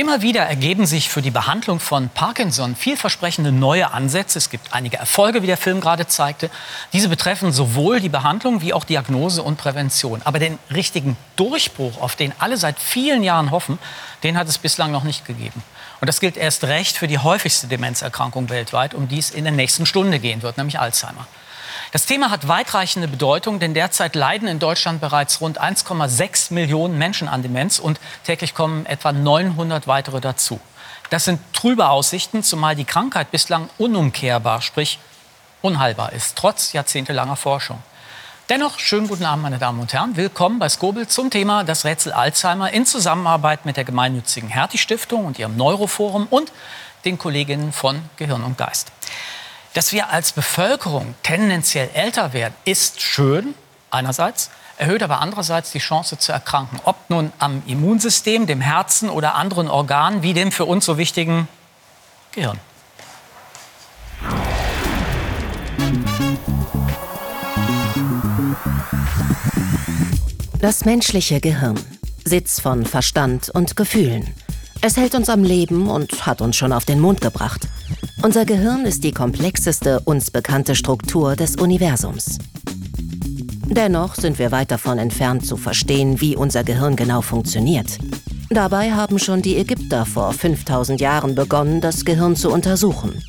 Immer wieder ergeben sich für die Behandlung von Parkinson vielversprechende neue Ansätze. Es gibt einige Erfolge, wie der Film gerade zeigte. Diese betreffen sowohl die Behandlung wie auch Diagnose und Prävention. Aber den richtigen Durchbruch, auf den alle seit vielen Jahren hoffen, den hat es bislang noch nicht gegeben. Und das gilt erst recht für die häufigste Demenzerkrankung weltweit, um die es in der nächsten Stunde gehen wird, nämlich Alzheimer. Das Thema hat weitreichende Bedeutung, denn derzeit leiden in Deutschland bereits rund 1,6 Millionen Menschen an Demenz und täglich kommen etwa 900 weitere dazu. Das sind trübe Aussichten, zumal die Krankheit bislang unumkehrbar, sprich unheilbar ist, trotz jahrzehntelanger Forschung. Dennoch, schönen guten Abend, meine Damen und Herren. Willkommen bei Skobel zum Thema das Rätsel Alzheimer in Zusammenarbeit mit der gemeinnützigen Hertie Stiftung und ihrem Neuroforum und den Kolleginnen von Gehirn und Geist. Dass wir als Bevölkerung tendenziell älter werden, ist schön einerseits, erhöht aber andererseits die Chance zu erkranken. Ob nun am Immunsystem, dem Herzen oder anderen Organen wie dem für uns so wichtigen Gehirn. Das menschliche Gehirn, Sitz von Verstand und Gefühlen. Es hält uns am Leben und hat uns schon auf den Mond gebracht. Unser Gehirn ist die komplexeste uns bekannte Struktur des Universums. Dennoch sind wir weit davon entfernt zu verstehen, wie unser Gehirn genau funktioniert. Dabei haben schon die Ägypter vor 5000 Jahren begonnen, das Gehirn zu untersuchen.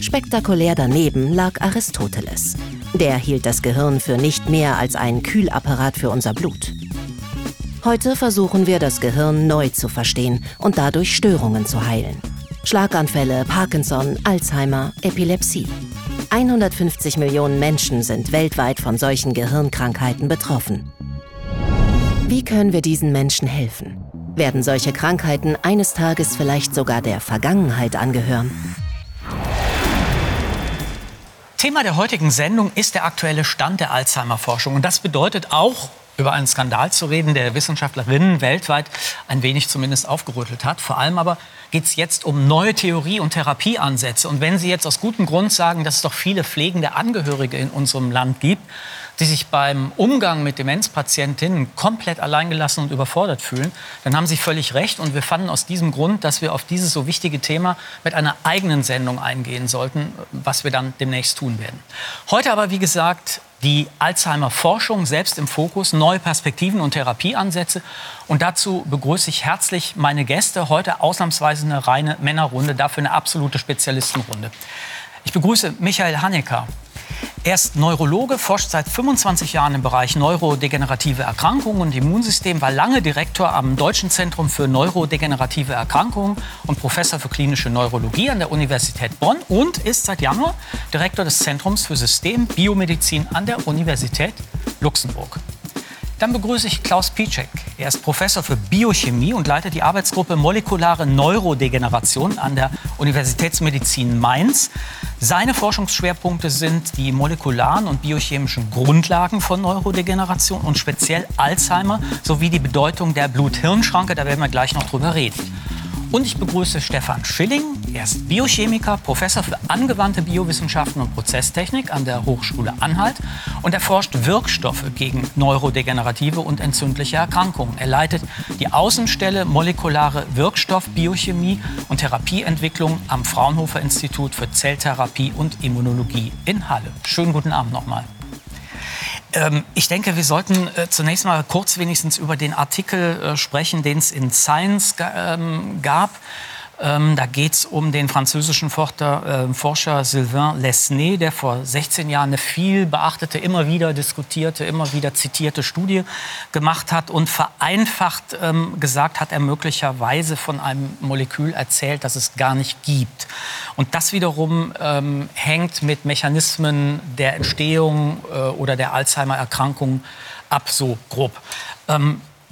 Spektakulär daneben lag Aristoteles. Der hielt das Gehirn für nicht mehr als ein Kühlapparat für unser Blut. Heute versuchen wir das Gehirn neu zu verstehen und dadurch Störungen zu heilen. Schlaganfälle, Parkinson, Alzheimer, Epilepsie. 150 Millionen Menschen sind weltweit von solchen Gehirnkrankheiten betroffen. Wie können wir diesen Menschen helfen? Werden solche Krankheiten eines Tages vielleicht sogar der Vergangenheit angehören? Thema der heutigen Sendung ist der aktuelle Stand der Alzheimer-Forschung. Und das bedeutet auch, über einen Skandal zu reden, der Wissenschaftlerinnen weltweit ein wenig zumindest aufgerüttelt hat. Vor allem aber geht es jetzt um neue Theorie- und Therapieansätze. Und wenn Sie jetzt aus gutem Grund sagen, dass es doch viele pflegende Angehörige in unserem Land gibt, die sich beim Umgang mit Demenzpatientinnen komplett alleingelassen und überfordert fühlen, dann haben Sie völlig recht. Und wir fanden aus diesem Grund, dass wir auf dieses so wichtige Thema mit einer eigenen Sendung eingehen sollten, was wir dann demnächst tun werden. Heute aber, wie gesagt, die Alzheimer-Forschung selbst im Fokus, neue Perspektiven und Therapieansätze. Und dazu begrüße ich herzlich meine Gäste. Heute ausnahmsweise eine reine Männerrunde, dafür eine absolute Spezialistenrunde. Ich begrüße Michael Hanecker. Er ist Neurologe, forscht seit 25 Jahren im Bereich neurodegenerative Erkrankungen und Immunsystem, war lange Direktor am Deutschen Zentrum für neurodegenerative Erkrankungen und Professor für klinische Neurologie an der Universität Bonn und ist seit Januar Direktor des Zentrums für System Biomedizin an der Universität Luxemburg. Dann begrüße ich Klaus Piczek. Er ist Professor für Biochemie und leitet die Arbeitsgruppe Molekulare Neurodegeneration an der Universitätsmedizin Mainz. Seine Forschungsschwerpunkte sind die molekularen und biochemischen Grundlagen von Neurodegeneration und speziell Alzheimer sowie die Bedeutung der Blut-Hirn-Schranke. Da werden wir gleich noch drüber reden. Und ich begrüße Stefan Schilling. Er ist Biochemiker, Professor für angewandte Biowissenschaften und Prozesstechnik an der Hochschule Anhalt und erforscht Wirkstoffe gegen neurodegenerative und entzündliche Erkrankungen. Er leitet die Außenstelle molekulare Wirkstoffbiochemie und Therapieentwicklung am Fraunhofer Institut für Zelltherapie und Immunologie in Halle. Schönen guten Abend nochmal. Ähm, ich denke, wir sollten äh, zunächst mal kurz wenigstens über den Artikel äh, sprechen, den es in Science ähm, gab. Ähm, da geht es um den französischen Forscher, äh, Forscher Sylvain Lesnay, der vor 16 Jahren eine viel beachtete, immer wieder diskutierte, immer wieder zitierte Studie gemacht hat und vereinfacht ähm, gesagt hat er möglicherweise von einem Molekül erzählt, das es gar nicht gibt. Und das wiederum ähm, hängt mit Mechanismen der Entstehung äh, oder der Alzheimer-Erkrankung ab, so grob.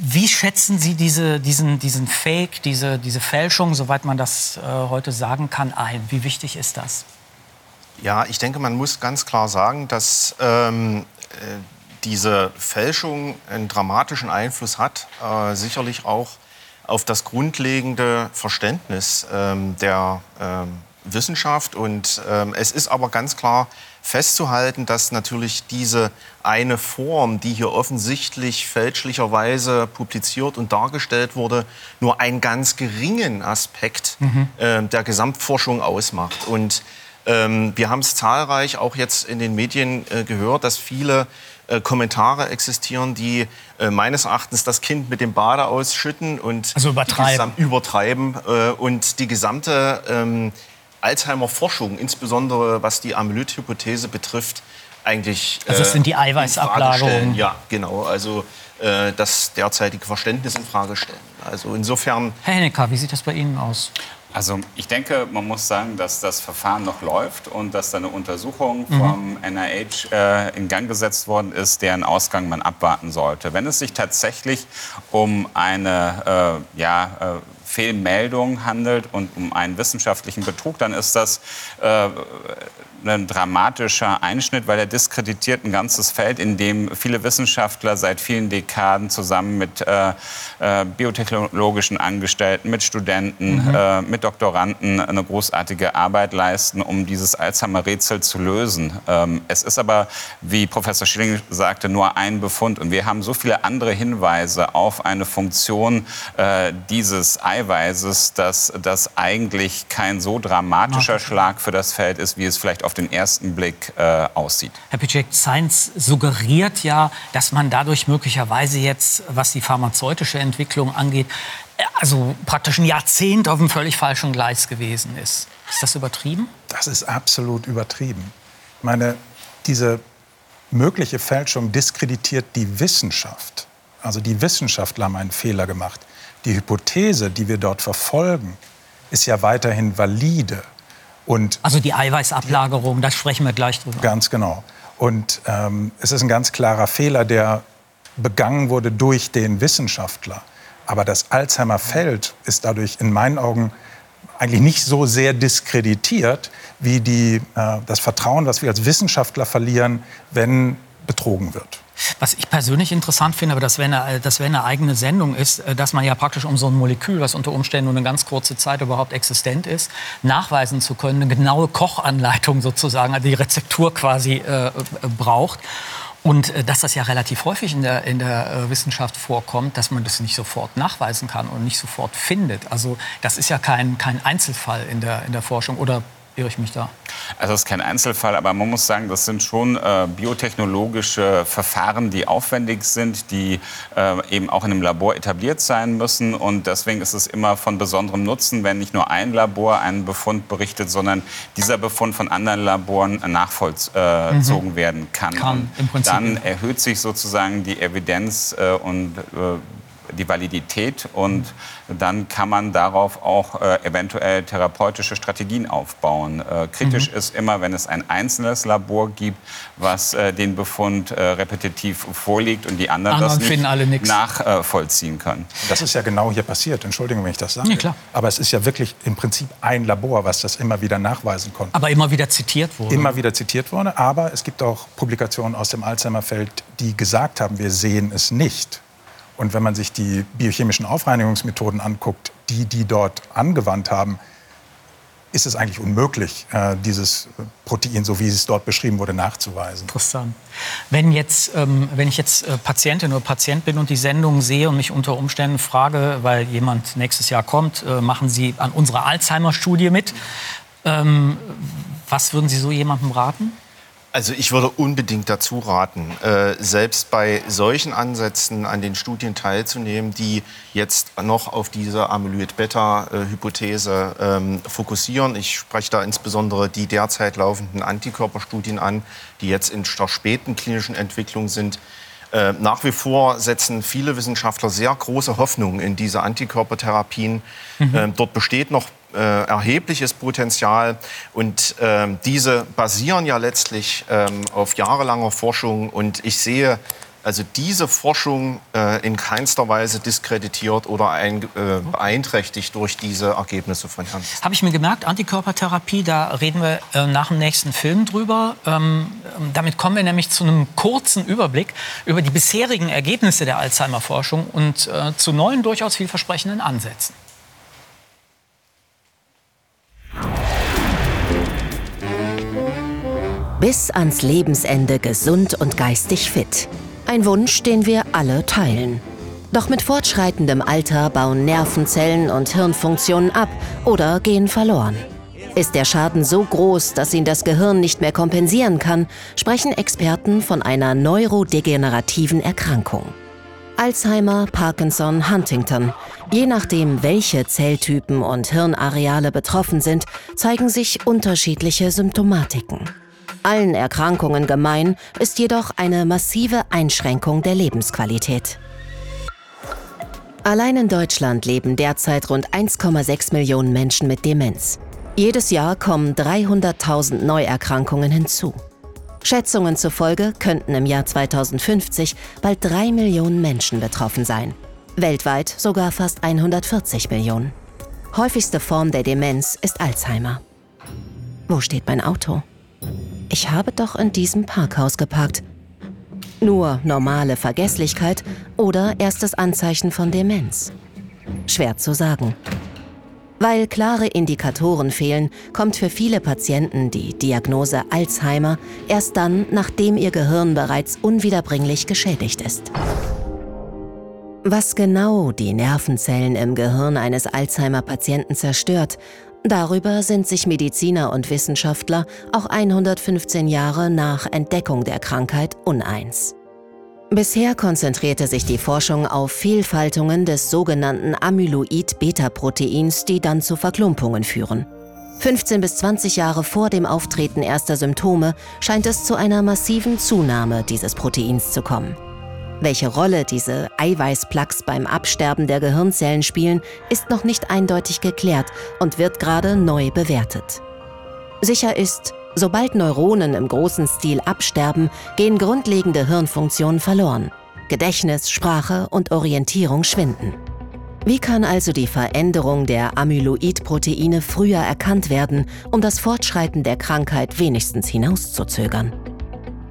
Wie schätzen Sie diese, diesen, diesen Fake, diese, diese Fälschung, soweit man das äh, heute sagen kann, ein? Wie wichtig ist das? Ja, ich denke, man muss ganz klar sagen, dass ähm, äh, diese Fälschung einen dramatischen Einfluss hat, äh, sicherlich auch auf das grundlegende Verständnis ähm, der ähm, Wissenschaft. Und ähm, es ist aber ganz klar festzuhalten, dass natürlich diese eine Form, die hier offensichtlich fälschlicherweise publiziert und dargestellt wurde, nur einen ganz geringen Aspekt mhm. äh, der Gesamtforschung ausmacht. Und ähm, wir haben es zahlreich auch jetzt in den Medien äh, gehört, dass viele äh, Kommentare existieren, die äh, meines Erachtens das Kind mit dem Bade ausschütten und also übertreiben, übertreiben äh, und die gesamte ähm, Alzheimer-Forschung, insbesondere was die Amyloid-Hypothese betrifft, eigentlich. Also das sind die äh, Eiweißablagerungen. Ja, genau. Also äh, das derzeitige Verständnis in Frage stellen. Also insofern. Herr Hennecker, wie sieht das bei Ihnen aus? Also ich denke, man muss sagen, dass das Verfahren noch läuft und dass da eine Untersuchung mhm. vom NIH äh, in Gang gesetzt worden ist, deren Ausgang man abwarten sollte. Wenn es sich tatsächlich um eine äh, ja, äh, Fehlmeldung handelt und um einen wissenschaftlichen Betrug, dann ist das äh, ein dramatischer Einschnitt, weil er diskreditiert ein ganzes Feld, in dem viele Wissenschaftler seit vielen Dekaden zusammen mit äh, äh, biotechnologischen Angestellten, mit Studenten, mhm. äh, mit Doktoranden eine großartige Arbeit leisten, um dieses Alzheimer-Rätsel zu lösen. Ähm, es ist aber, wie Professor Schilling sagte, nur ein Befund. Und wir haben so viele andere Hinweise auf eine Funktion äh, dieses Eiweißes, dass das eigentlich kein so dramatischer Schlag für das Feld ist, wie es vielleicht auf den ersten Blick äh, aussieht. Herr Pitschek, Science suggeriert ja, dass man dadurch möglicherweise jetzt, was die pharmazeutische Entwicklung angeht, äh, also praktisch ein Jahrzehnt auf einem völlig falschen Gleis gewesen ist. Ist das übertrieben? Das ist absolut übertrieben. Ich meine, diese mögliche Fälschung diskreditiert die Wissenschaft. Also die Wissenschaftler haben einen Fehler gemacht. Die Hypothese, die wir dort verfolgen, ist ja weiterhin valide. Und also die Eiweißablagerung, da sprechen wir gleich drüber. Ganz genau. Und ähm, es ist ein ganz klarer Fehler, der begangen wurde durch den Wissenschaftler. Aber das Alzheimer-Feld ist dadurch in meinen Augen eigentlich nicht so sehr diskreditiert wie die, äh, das Vertrauen, was wir als Wissenschaftler verlieren, wenn betrogen wird. Was ich persönlich interessant finde, aber das wäre eine, wäre eine eigene Sendung, ist, äh, dass man ja praktisch um so ein Molekül, was unter Umständen nur eine ganz kurze Zeit überhaupt existent ist, nachweisen zu können, eine genaue Kochanleitung sozusagen, also die Rezeptur quasi äh, äh braucht. Und äh, dass das ja relativ häufig in der, in der äh, Wissenschaft vorkommt, dass man das nicht sofort nachweisen kann und nicht sofort findet. Also das ist ja kein, kein Einzelfall in der, in der Forschung. Oder irre ich mich da? Also das ist kein Einzelfall, aber man muss sagen, das sind schon äh, biotechnologische Verfahren, die aufwendig sind, die äh, eben auch in einem Labor etabliert sein müssen. Und deswegen ist es immer von besonderem Nutzen, wenn nicht nur ein Labor einen Befund berichtet, sondern dieser Befund von anderen Laboren nachvollzogen mhm. werden kann. kann und dann erhöht sich sozusagen die Evidenz äh, und äh, die Validität und dann kann man darauf auch äh, eventuell therapeutische Strategien aufbauen. Äh, kritisch mhm. ist immer, wenn es ein einzelnes Labor gibt, was äh, den Befund äh, repetitiv vorlegt und die anderen, anderen das nicht nachvollziehen können. Das ist ja genau hier passiert. Entschuldigung, wenn ich das sage. Ja, klar. Aber es ist ja wirklich im Prinzip ein Labor, was das immer wieder nachweisen konnte. Aber immer wieder zitiert wurde. Immer wieder zitiert wurde. Aber es gibt auch Publikationen aus dem Alzheimer-Feld, die gesagt haben, wir sehen es nicht. Und wenn man sich die biochemischen Aufreinigungsmethoden anguckt, die die dort angewandt haben, ist es eigentlich unmöglich, äh, dieses Protein, so wie es dort beschrieben wurde, nachzuweisen. Interessant. Wenn, jetzt, ähm, wenn ich jetzt äh, Patientin oder Patient bin und die Sendung sehe und mich unter Umständen frage, weil jemand nächstes Jahr kommt, äh, machen Sie an unserer Alzheimer-Studie mit. Ähm, was würden Sie so jemandem raten? Also ich würde unbedingt dazu raten, äh, selbst bei solchen Ansätzen an den Studien teilzunehmen, die jetzt noch auf diese Amyloid-Beta-Hypothese ähm, fokussieren. Ich spreche da insbesondere die derzeit laufenden Antikörperstudien an, die jetzt in der späten klinischen Entwicklung sind. Äh, nach wie vor setzen viele Wissenschaftler sehr große Hoffnungen in diese Antikörpertherapien. Mhm. Äh, dort besteht noch äh, erhebliches Potenzial. Und ähm, diese basieren ja letztlich ähm, auf jahrelanger Forschung. Und ich sehe also diese Forschung äh, in keinster Weise diskreditiert oder ein, äh, beeinträchtigt durch diese Ergebnisse von Herrn. Habe ich mir gemerkt, Antikörpertherapie, da reden wir äh, nach dem nächsten Film drüber. Ähm, damit kommen wir nämlich zu einem kurzen Überblick über die bisherigen Ergebnisse der Alzheimer-Forschung und äh, zu neuen, durchaus vielversprechenden Ansätzen. Bis ans Lebensende gesund und geistig fit. Ein Wunsch, den wir alle teilen. Doch mit fortschreitendem Alter bauen Nervenzellen und Hirnfunktionen ab oder gehen verloren. Ist der Schaden so groß, dass ihn das Gehirn nicht mehr kompensieren kann, sprechen Experten von einer neurodegenerativen Erkrankung. Alzheimer, Parkinson, Huntington. Je nachdem, welche Zelltypen und Hirnareale betroffen sind, zeigen sich unterschiedliche Symptomatiken. Allen Erkrankungen gemein ist jedoch eine massive Einschränkung der Lebensqualität. Allein in Deutschland leben derzeit rund 1,6 Millionen Menschen mit Demenz. Jedes Jahr kommen 300.000 Neuerkrankungen hinzu. Schätzungen zufolge könnten im Jahr 2050 bald drei Millionen Menschen betroffen sein. Weltweit sogar fast 140 Millionen. Häufigste Form der Demenz ist Alzheimer. Wo steht mein Auto? Ich habe doch in diesem Parkhaus geparkt. Nur normale Vergesslichkeit oder erstes Anzeichen von Demenz? Schwer zu sagen. Weil klare Indikatoren fehlen, kommt für viele Patienten die Diagnose Alzheimer erst dann, nachdem ihr Gehirn bereits unwiederbringlich geschädigt ist. Was genau die Nervenzellen im Gehirn eines Alzheimer-Patienten zerstört, darüber sind sich Mediziner und Wissenschaftler auch 115 Jahre nach Entdeckung der Krankheit uneins. Bisher konzentrierte sich die Forschung auf Fehlfaltungen des sogenannten Amyloid-Beta-Proteins, die dann zu Verklumpungen führen. 15 bis 20 Jahre vor dem Auftreten erster Symptome scheint es zu einer massiven Zunahme dieses Proteins zu kommen. Welche Rolle diese Eiweißplaques beim Absterben der Gehirnzellen spielen, ist noch nicht eindeutig geklärt und wird gerade neu bewertet. Sicher ist, Sobald Neuronen im großen Stil absterben, gehen grundlegende Hirnfunktionen verloren. Gedächtnis, Sprache und Orientierung schwinden. Wie kann also die Veränderung der Amyloid-Proteine früher erkannt werden, um das Fortschreiten der Krankheit wenigstens hinauszuzögern?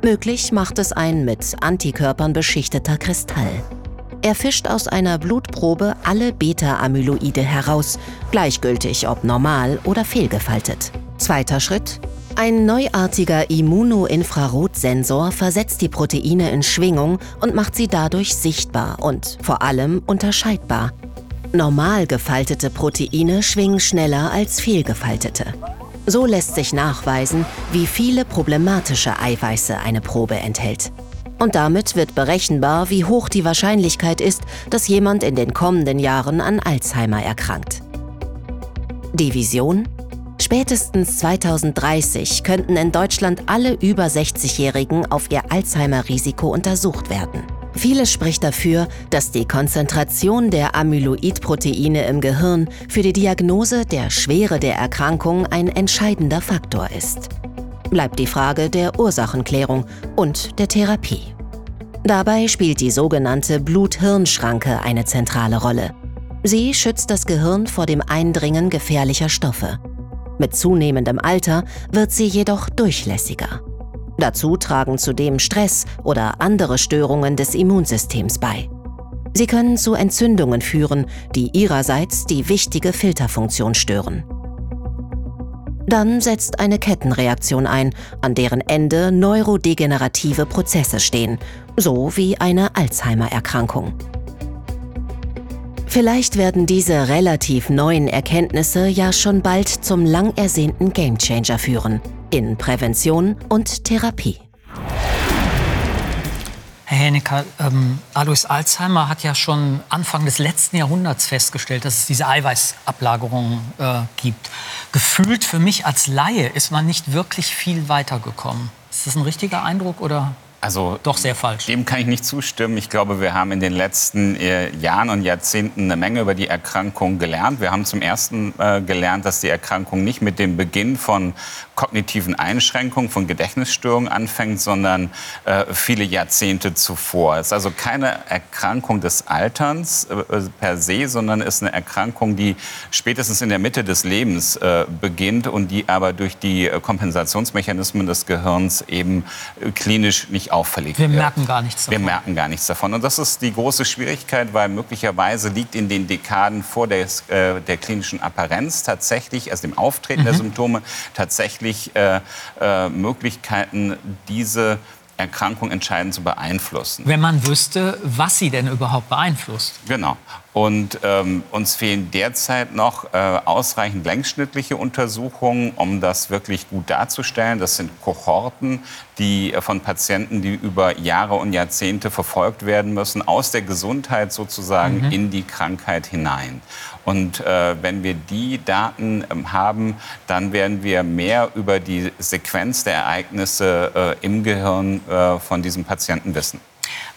Möglich macht es ein mit Antikörpern beschichteter Kristall. Er fischt aus einer Blutprobe alle Beta-Amyloide heraus, gleichgültig ob normal oder fehlgefaltet. Zweiter Schritt, ein neuartiger Immunoinfrarotsensor versetzt die Proteine in Schwingung und macht sie dadurch sichtbar und vor allem unterscheidbar. Normal gefaltete Proteine schwingen schneller als fehlgefaltete. So lässt sich nachweisen, wie viele problematische Eiweiße eine Probe enthält. Und damit wird berechenbar, wie hoch die Wahrscheinlichkeit ist, dass jemand in den kommenden Jahren an Alzheimer erkrankt. Die Vision? Spätestens 2030 könnten in Deutschland alle über 60-Jährigen auf ihr Alzheimer-Risiko untersucht werden. Vieles spricht dafür, dass die Konzentration der Amyloid-Proteine im Gehirn für die Diagnose der Schwere der Erkrankung ein entscheidender Faktor ist. Bleibt die Frage der Ursachenklärung und der Therapie. Dabei spielt die sogenannte Blut-Hirn-Schranke eine zentrale Rolle. Sie schützt das Gehirn vor dem Eindringen gefährlicher Stoffe. Mit zunehmendem Alter wird sie jedoch durchlässiger. Dazu tragen zudem Stress oder andere Störungen des Immunsystems bei. Sie können zu Entzündungen führen, die ihrerseits die wichtige Filterfunktion stören. Dann setzt eine Kettenreaktion ein, an deren Ende neurodegenerative Prozesse stehen, so wie eine Alzheimer-Erkrankung. Vielleicht werden diese relativ neuen Erkenntnisse ja schon bald zum lang ersehnten Gamechanger führen in Prävention und Therapie. Herr Hennecker, ähm, Alois Alzheimer hat ja schon Anfang des letzten Jahrhunderts festgestellt, dass es diese Eiweißablagerungen äh, gibt. Gefühlt für mich als Laie ist man nicht wirklich viel weitergekommen. Ist das ein richtiger Eindruck oder also doch sehr falsch. Dem kann ich nicht zustimmen. Ich glaube, wir haben in den letzten äh, Jahren und Jahrzehnten eine Menge über die Erkrankung gelernt. Wir haben zum ersten äh, gelernt, dass die Erkrankung nicht mit dem Beginn von kognitiven Einschränkungen, von Gedächtnisstörungen anfängt, sondern äh, viele Jahrzehnte zuvor. Es ist also keine Erkrankung des Alterns äh, per se, sondern ist eine Erkrankung, die spätestens in der Mitte des Lebens äh, beginnt und die aber durch die Kompensationsmechanismen des Gehirns eben klinisch nicht nicht auffällig Wir wird. merken gar nichts Wir davon. merken gar nichts davon. Und das ist die große Schwierigkeit, weil möglicherweise liegt in den Dekaden vor des, äh, der klinischen Apparenz tatsächlich, also dem Auftreten der Symptome, tatsächlich äh, äh, Möglichkeiten, diese Erkrankung entscheidend zu beeinflussen. Wenn man wüsste, was sie denn überhaupt beeinflusst. Genau. Und ähm, uns fehlen derzeit noch äh, ausreichend längsschnittliche Untersuchungen, um das wirklich gut darzustellen. Das sind Kohorten, die äh, von Patienten, die über Jahre und Jahrzehnte verfolgt werden müssen, aus der Gesundheit sozusagen in die Krankheit hinein. Und äh, wenn wir die Daten ähm, haben, dann werden wir mehr über die Sequenz der Ereignisse äh, im Gehirn äh, von diesem Patienten wissen.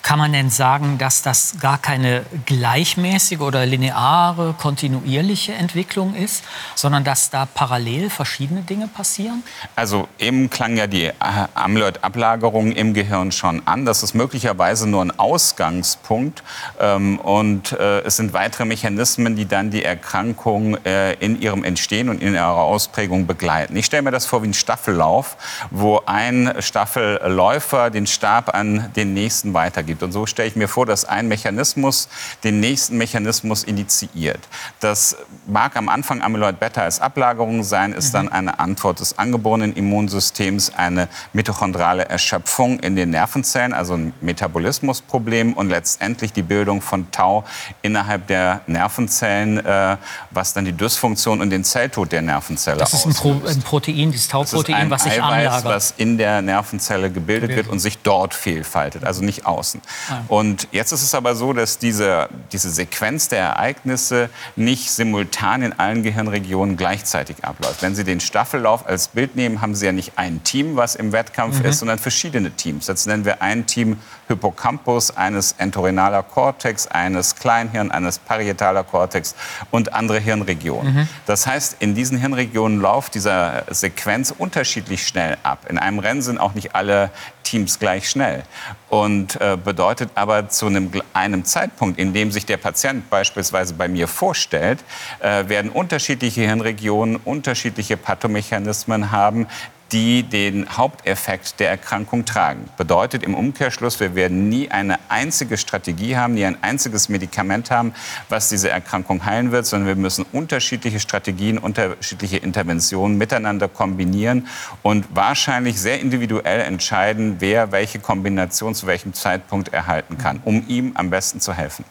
Kann man denn sagen, dass das gar keine gleichmäßige oder lineare, kontinuierliche Entwicklung ist, sondern dass da parallel verschiedene Dinge passieren? Also eben klang ja die äh, Amyloid-Ablagerung im Gehirn schon an. Das ist möglicherweise nur ein Ausgangspunkt. Ähm, und äh, es sind weitere Mechanismen, die dann die Erkrankung äh, in ihrem Entstehen und in ihrer Ausprägung begleiten. Ich stelle mir das vor wie ein Staffellauf, wo ein Staffelläufer den Stab an den nächsten weitergibt. Und so stelle ich mir vor, dass ein Mechanismus den nächsten Mechanismus initiiert. Das mag am Anfang Amyloid-Beta als Ablagerung sein, ist dann eine Antwort des angeborenen Immunsystems, eine mitochondrale Erschöpfung in den Nervenzellen, also ein Metabolismusproblem und letztendlich die Bildung von Tau innerhalb der Nervenzellen, äh, was dann die Dysfunktion und den Zelltod der Nervenzelle Das ist ein, Pro ein Protein, dieses Tauprotein, ein was sich Eiweiß, anlagert. was in der Nervenzelle gebildet wird und sich dort vielfaltet, also nicht außen. Und jetzt ist es aber so, dass diese, diese Sequenz der Ereignisse nicht simultan in allen Gehirnregionen gleichzeitig abläuft. Wenn Sie den Staffellauf als Bild nehmen, haben Sie ja nicht ein Team, was im Wettkampf ist, sondern verschiedene Teams. Jetzt nennen wir ein Team Hippocampus, eines entorinaler Cortex, eines Kleinhirn, eines parietaler Cortex und andere Hirnregionen. Das heißt, in diesen Hirnregionen läuft dieser Sequenz unterschiedlich schnell ab. In einem Rennen sind auch nicht alle Teams gleich schnell. Und äh, bedeutet aber zu einem, einem Zeitpunkt, in dem sich der Patient beispielsweise bei mir vorstellt, äh, werden unterschiedliche Hirnregionen unterschiedliche Pathomechanismen haben, die den Haupteffekt der Erkrankung tragen. Bedeutet im Umkehrschluss, wir werden nie eine einzige Strategie haben, nie ein einziges Medikament haben, was diese Erkrankung heilen wird, sondern wir müssen unterschiedliche Strategien, unterschiedliche Interventionen miteinander kombinieren und wahrscheinlich sehr individuell entscheiden, wer welche Kombination zu welchem Zeitpunkt erhalten kann, um ihm am besten zu helfen.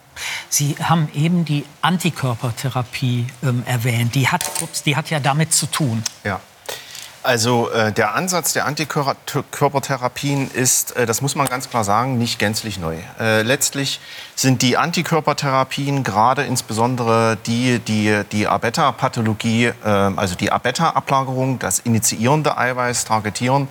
Sie haben eben die Antikörpertherapie ähm, erwähnt. Die hat, ups, die hat ja damit zu tun. Ja. Also äh, der Ansatz der Antikörpertherapien ist, äh, das muss man ganz klar sagen, nicht gänzlich neu. Äh, letztlich sind die Antikörpertherapien, gerade insbesondere die, die die A-Beta-Pathologie, äh, also die A-Beta-Ablagerung, das initiierende Eiweiß targetieren,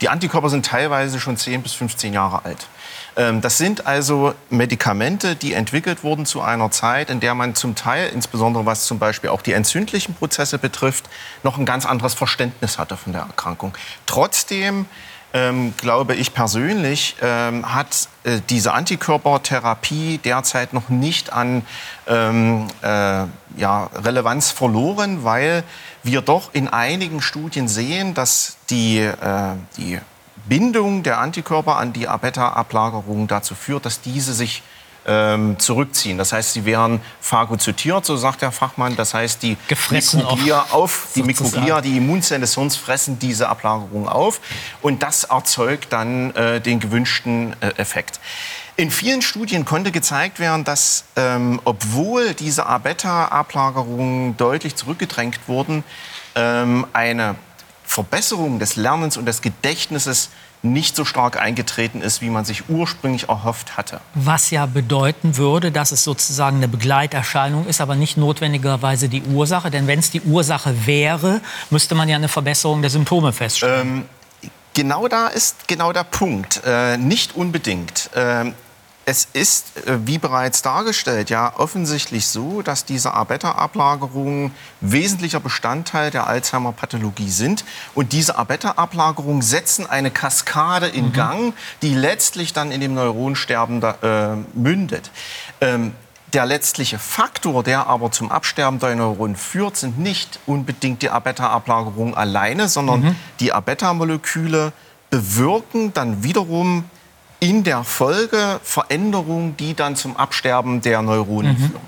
die Antikörper sind teilweise schon 10 bis 15 Jahre alt. Ähm, Das sind also Medikamente, die entwickelt wurden zu einer Zeit, in der man zum Teil, insbesondere was zum Beispiel auch die entzündlichen Prozesse betrifft, noch ein ganz anderes Verständnis hatte von der Erkrankung. Trotzdem ähm, glaube ich persönlich, ähm, hat äh, diese Antikörpertherapie derzeit noch nicht an ähm, äh, ja, Relevanz verloren, weil wir doch in einigen Studien sehen, dass die, äh, die Bindung der Antikörper an die A-Beta-Ablagerung dazu führt, dass diese sich ähm, zurückziehen. Das heißt, sie werden phagozytiert, so sagt der Fachmann. Das heißt, die Gefressen Mikroglia, auch, auf, die. Mikroglia, die Immunzellen des Hirns fressen diese Ablagerung auf. Und das erzeugt dann äh, den gewünschten äh, Effekt. In vielen Studien konnte gezeigt werden, dass ähm, obwohl diese A-Beta-Ablagerungen deutlich zurückgedrängt wurden, ähm, eine Verbesserung des Lernens und des Gedächtnisses nicht so stark eingetreten ist, wie man sich ursprünglich erhofft hatte. Was ja bedeuten würde, dass es sozusagen eine Begleiterscheinung ist, aber nicht notwendigerweise die Ursache. Denn wenn es die Ursache wäre, müsste man ja eine Verbesserung der Symptome feststellen. Genau da ist genau der Punkt. Äh, nicht unbedingt. Ähm, es ist, äh, wie bereits dargestellt, ja offensichtlich so, dass diese A-Beta-Ablagerungen wesentlicher Bestandteil der Alzheimer-Pathologie sind. Und diese A-Beta-Ablagerungen setzen eine Kaskade in Gang, die letztlich dann in dem Neuronsterben da, äh, mündet. Ähm, der letztliche Faktor, der aber zum Absterben der Neuronen führt, sind nicht unbedingt die A-Beta-Ablagerungen alleine, sondern die A-Beta-Moleküle bewirken dann wiederum in der Folge Veränderungen, die dann zum Absterben der Neuronen führen.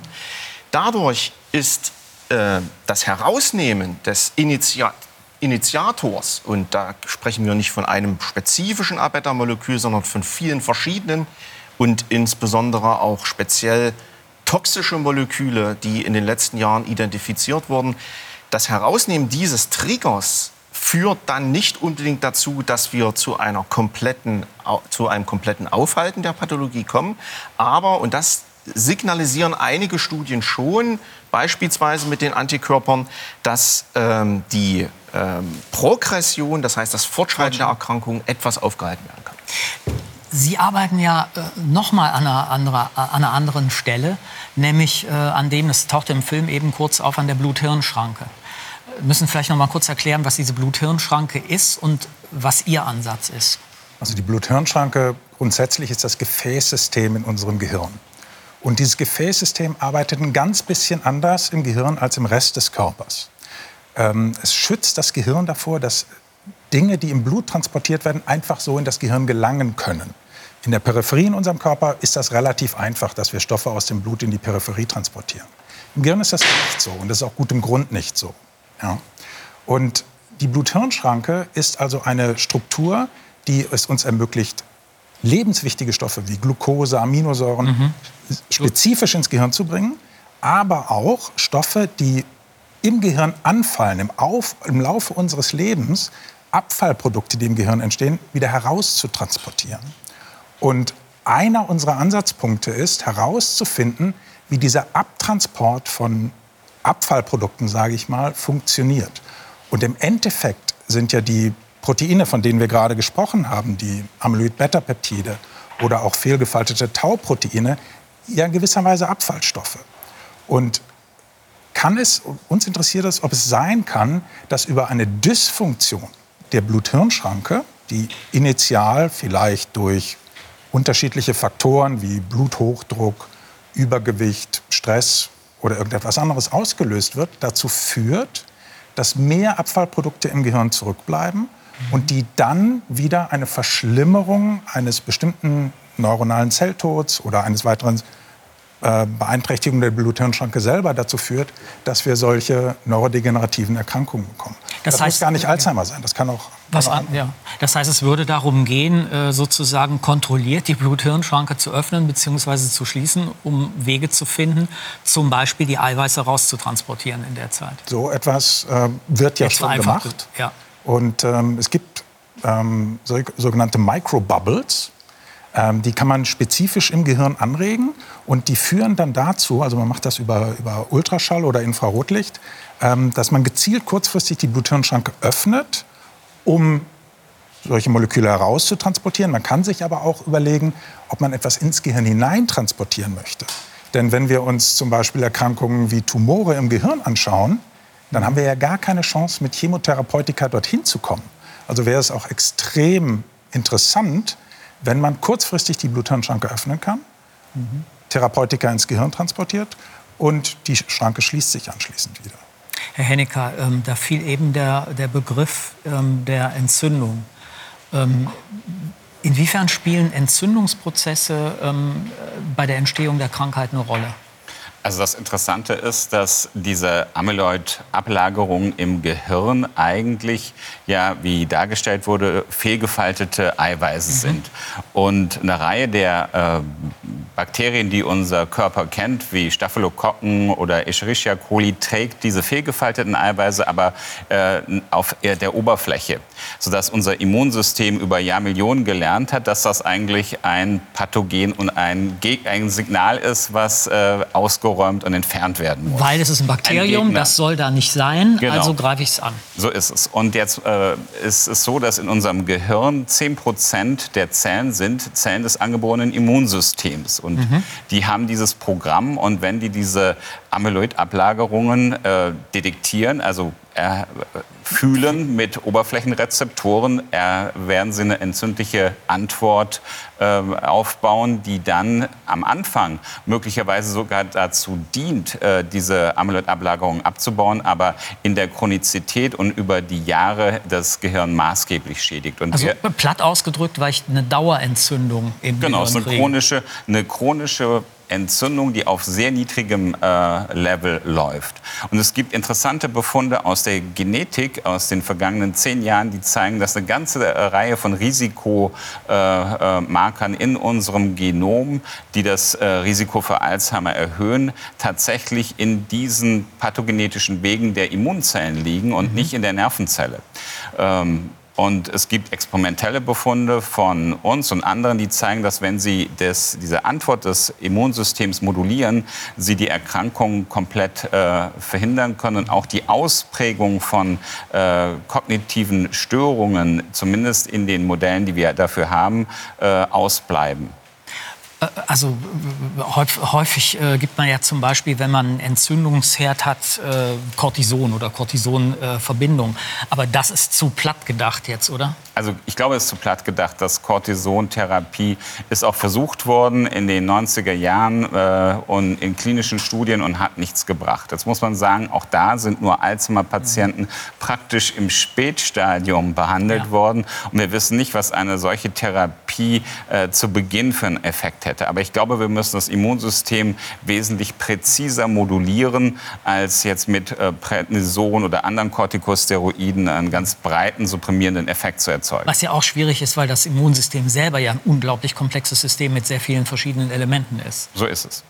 Dadurch ist äh, das Herausnehmen des Initiat Initiators, und da sprechen wir nicht von einem spezifischen A-Beta-Molekül, sondern von vielen verschiedenen und insbesondere auch speziell toxische Moleküle, die in den letzten Jahren identifiziert wurden. Das Herausnehmen dieses Triggers führt dann nicht unbedingt dazu, dass wir zu, einer kompletten, zu einem kompletten Aufhalten der Pathologie kommen. Aber, und das signalisieren einige Studien schon, beispielsweise mit den Antikörpern, dass ähm, die ähm, Progression, das heißt das Fortschreiten der Erkrankung, etwas aufgehalten werden kann. Sie arbeiten ja äh, noch mal an an einer anderen Stelle, nämlich äh, an dem, das taucht im Film eben kurz auf, an der Blut-Hirn-Schranke. Müssen vielleicht noch mal kurz erklären, was diese Blut-Hirn-Schranke ist und was Ihr Ansatz ist. Also die Blut-Hirn-Schranke grundsätzlich ist das Gefäßsystem in unserem Gehirn. Und dieses Gefäßsystem arbeitet ein ganz bisschen anders im Gehirn als im Rest des Körpers. Ähm, es schützt das Gehirn davor, dass Dinge, die im Blut transportiert werden, einfach so in das Gehirn gelangen können. In der Peripherie in unserem Körper ist das relativ einfach, dass wir Stoffe aus dem Blut in die Peripherie transportieren. Im Gehirn ist das nicht so und das ist auch gutem Grund nicht so. Ja. Und die Blut-Hirn-Schranke ist also eine Struktur, die es uns ermöglicht, lebenswichtige Stoffe wie Glucose, Aminosäuren mhm. spezifisch ins Gehirn zu bringen, aber auch Stoffe, die im Gehirn anfallen, im, Auf, im Laufe unseres Lebens, Abfallprodukte, die im Gehirn entstehen, wieder herauszutransportieren. Und einer unserer Ansatzpunkte ist herauszufinden, wie dieser Abtransport von Abfallprodukten, sage ich mal, funktioniert. Und im Endeffekt sind ja die Proteine, von denen wir gerade gesprochen haben, die Amyloid-Beta-Peptide oder auch fehlgefaltete Tau-Proteine, ja in gewisser Weise Abfallstoffe. Und kann es, uns interessiert es, ob es sein kann, dass über eine Dysfunktion der Blut-Hirn-Schranke, die initial vielleicht durch unterschiedliche Faktoren wie Bluthochdruck, Übergewicht, Stress oder irgendetwas anderes ausgelöst wird, dazu führt, dass mehr Abfallprodukte im Gehirn zurückbleiben und die dann wieder eine Verschlimmerung eines bestimmten neuronalen Zelltods oder eines weiteren äh, Beeinträchtigung der Blut-Hirn-Schranke selber dazu führt, dass wir solche neurodegenerativen Erkrankungen bekommen. Das, das heißt, muss gar nicht Alzheimer sein, das kann auch. Was an, ja. Das heißt, es würde darum gehen, äh, sozusagen kontrolliert die Blut-Hirn-Schranke zu öffnen bzw. zu schließen, um Wege zu finden, zum Beispiel die Eiweiße rauszutransportieren in der Zeit. So etwas äh, wird ja Jetzt schon gemacht. Ja. Und ähm, es gibt ähm, sogenannte Microbubbles. Ähm, die kann man spezifisch im Gehirn anregen und die führen dann dazu, also man macht das über, über Ultraschall oder Infrarotlicht, ähm, dass man gezielt kurzfristig die Blut-Hirn-Schranke öffnet, um solche Moleküle herauszutransportieren. Man kann sich aber auch überlegen, ob man etwas ins Gehirn hinein transportieren möchte. Denn wenn wir uns zum Beispiel Erkrankungen wie Tumore im Gehirn anschauen, dann haben wir ja gar keine Chance, mit Chemotherapeutika dorthin zu kommen. Also wäre es auch extrem interessant, wenn man kurzfristig die Bluthirnschranke öffnen kann, mhm. Therapeutika ins Gehirn transportiert und die Schranke schließt sich anschließend wieder. Herr Hennecker, ähm, da fiel eben der, der Begriff ähm, der Entzündung. Ähm, inwiefern spielen Entzündungsprozesse ähm, bei der Entstehung der Krankheit eine Rolle? Also das Interessante ist, dass diese Amyloid-Ablagerungen im Gehirn eigentlich, ja, wie dargestellt wurde, fehlgefaltete Eiweiße mhm. sind. Und eine Reihe der äh, Bakterien, die unser Körper kennt, wie Staphylokokken oder Escherichia coli, trägt diese fehlgefalteten Eiweiße aber äh, auf der Oberfläche, sodass unser Immunsystem über Jahrmillionen gelernt hat, dass das eigentlich ein Pathogen und ein, ein Signal ist, was äh, ausgeräumt und entfernt werden muss. Weil es ist ein Bakterium, ein das soll da nicht sein, genau. also greife ich es an. So ist es. Und jetzt äh, ist es so, dass in unserem Gehirn 10 Prozent der Zellen sind Zellen des angeborenen Immunsystems. Und mhm. die haben dieses Programm und wenn die diese Amyloidablagerungen äh, detektieren, also fühlen mit Oberflächenrezeptoren, werden sie eine entzündliche Antwort äh, aufbauen, die dann am Anfang möglicherweise sogar dazu dient, äh, diese Amyloidablagerungen abzubauen, aber in der Chronizität und über die Jahre das Gehirn maßgeblich schädigt. Und also platt ausgedrückt, weil ich eine Dauerentzündung im genau, Gehirn Genau, eine chronische, eine chronische Entzündung, die auf sehr niedrigem äh, Level läuft. Und es gibt interessante Befunde aus der Genetik aus den vergangenen zehn Jahren, die zeigen, dass eine ganze äh, Reihe von Risikomarkern äh, äh in unserem Genom, die das Risiko für Alzheimer erhöhen, tatsächlich in diesen pathogenetischen Wegen der Immunzellen liegen und mhm. nicht in der Nervenzelle. Ähm, und es gibt experimentelle Befunde von uns und anderen, die zeigen, dass wenn sie das, diese Antwort des Immunsystems modulieren, sie die Erkrankung komplett äh, verhindern können und auch die Ausprägung von äh, kognitiven Störungen, zumindest in den Modellen, die wir dafür haben, äh, ausbleiben. Also häufig äh, gibt man ja zum Beispiel, wenn man einen Entzündungsherd hat, äh, Cortison oder Cortisonverbindung. Äh, Aber das ist zu platt gedacht jetzt, oder? Also ich glaube, es ist zu platt gedacht. dass Cortisontherapie ist auch versucht worden in den 90er Jahren äh, und in klinischen Studien und hat nichts gebracht. Jetzt muss man sagen, auch da sind nur Alzheimer-Patienten mhm. praktisch im Spätstadium behandelt ja. worden. Und wir wissen nicht, was eine solche Therapie zu Beginn für einen Effekt hätte. Aber ich glaube, wir müssen das Immunsystem wesentlich präziser modulieren, als jetzt mit äh, Prednison oder anderen Corticosteroiden einen ganz breiten supprimierenden Effekt zu erzeugen. Was ja auch schwierig ist, weil das Immunsystem selber ja ein unglaublich komplexes System mit sehr vielen verschiedenen Elementen ist. So ist es.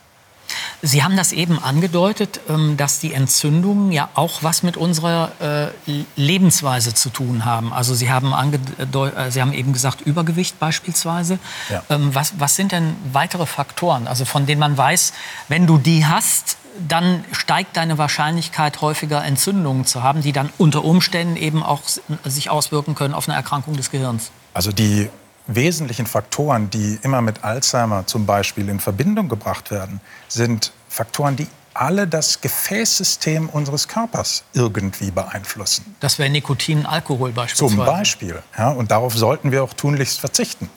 Sie haben das eben angedeutet, ähm, dass die Entzündungen ja auch was mit unserer äh, Lebensweise zu tun haben. Also Sie haben, äh, Sie haben eben gesagt, Übergewicht beispielsweise. Ja. Ähm, was, was sind denn weitere Faktoren, also von denen man weiß, wenn du die hast, dann steigt deine Wahrscheinlichkeit, häufiger Entzündungen zu haben, die dann unter Umständen eben auch sich auswirken können auf eine Erkrankung des Gehirns. Also die wesentlichen Faktoren, die immer mit Alzheimer zum Beispiel in Verbindung gebracht werden, sind Faktoren, die alle das Gefäßsystem unseres Körpers irgendwie beeinflussen. Das wäre Nikotin, Alkohol beispielsweise. Zum Beispiel. Ja, und darauf sollten wir auch tunlichst verzichten.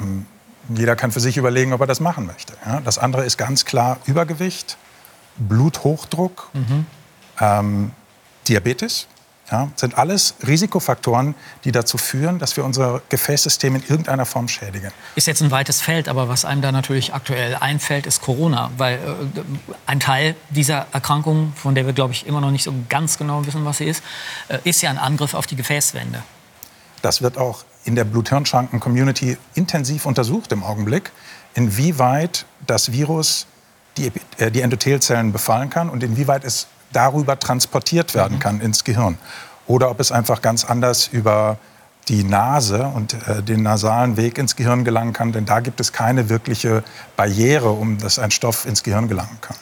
Ähm, jeder kann für sich überlegen, ob er das machen möchte. Ja, das andere ist ganz klar Übergewicht, Bluthochdruck, mhm. ähm, Diabetes. Ja, sind alles Risikofaktoren, die dazu führen, dass wir unser Gefäßsystem in irgendeiner Form schädigen. Ist jetzt ein weites Feld, aber was einem da natürlich aktuell einfällt, ist Corona. Weil äh, ein Teil dieser Erkrankung, von der wir, glaube ich, immer noch nicht so ganz genau wissen, was sie ist, äh, ist ja ein Angriff auf die Gefäßwände. Das wird auch in der Blut-Hirn-Schranken-Community intensiv untersucht im Augenblick, inwieweit das Virus die, äh, die Endothelzellen befallen kann und inwieweit es darüber transportiert werden mhm. kann ins Gehirn. Oder ob es einfach ganz anders über die Nase und äh, den nasalen Weg ins Gehirn gelangen kann. Denn da gibt es keine wirkliche Barriere, um dass ein Stoff ins Gehirn gelangen kann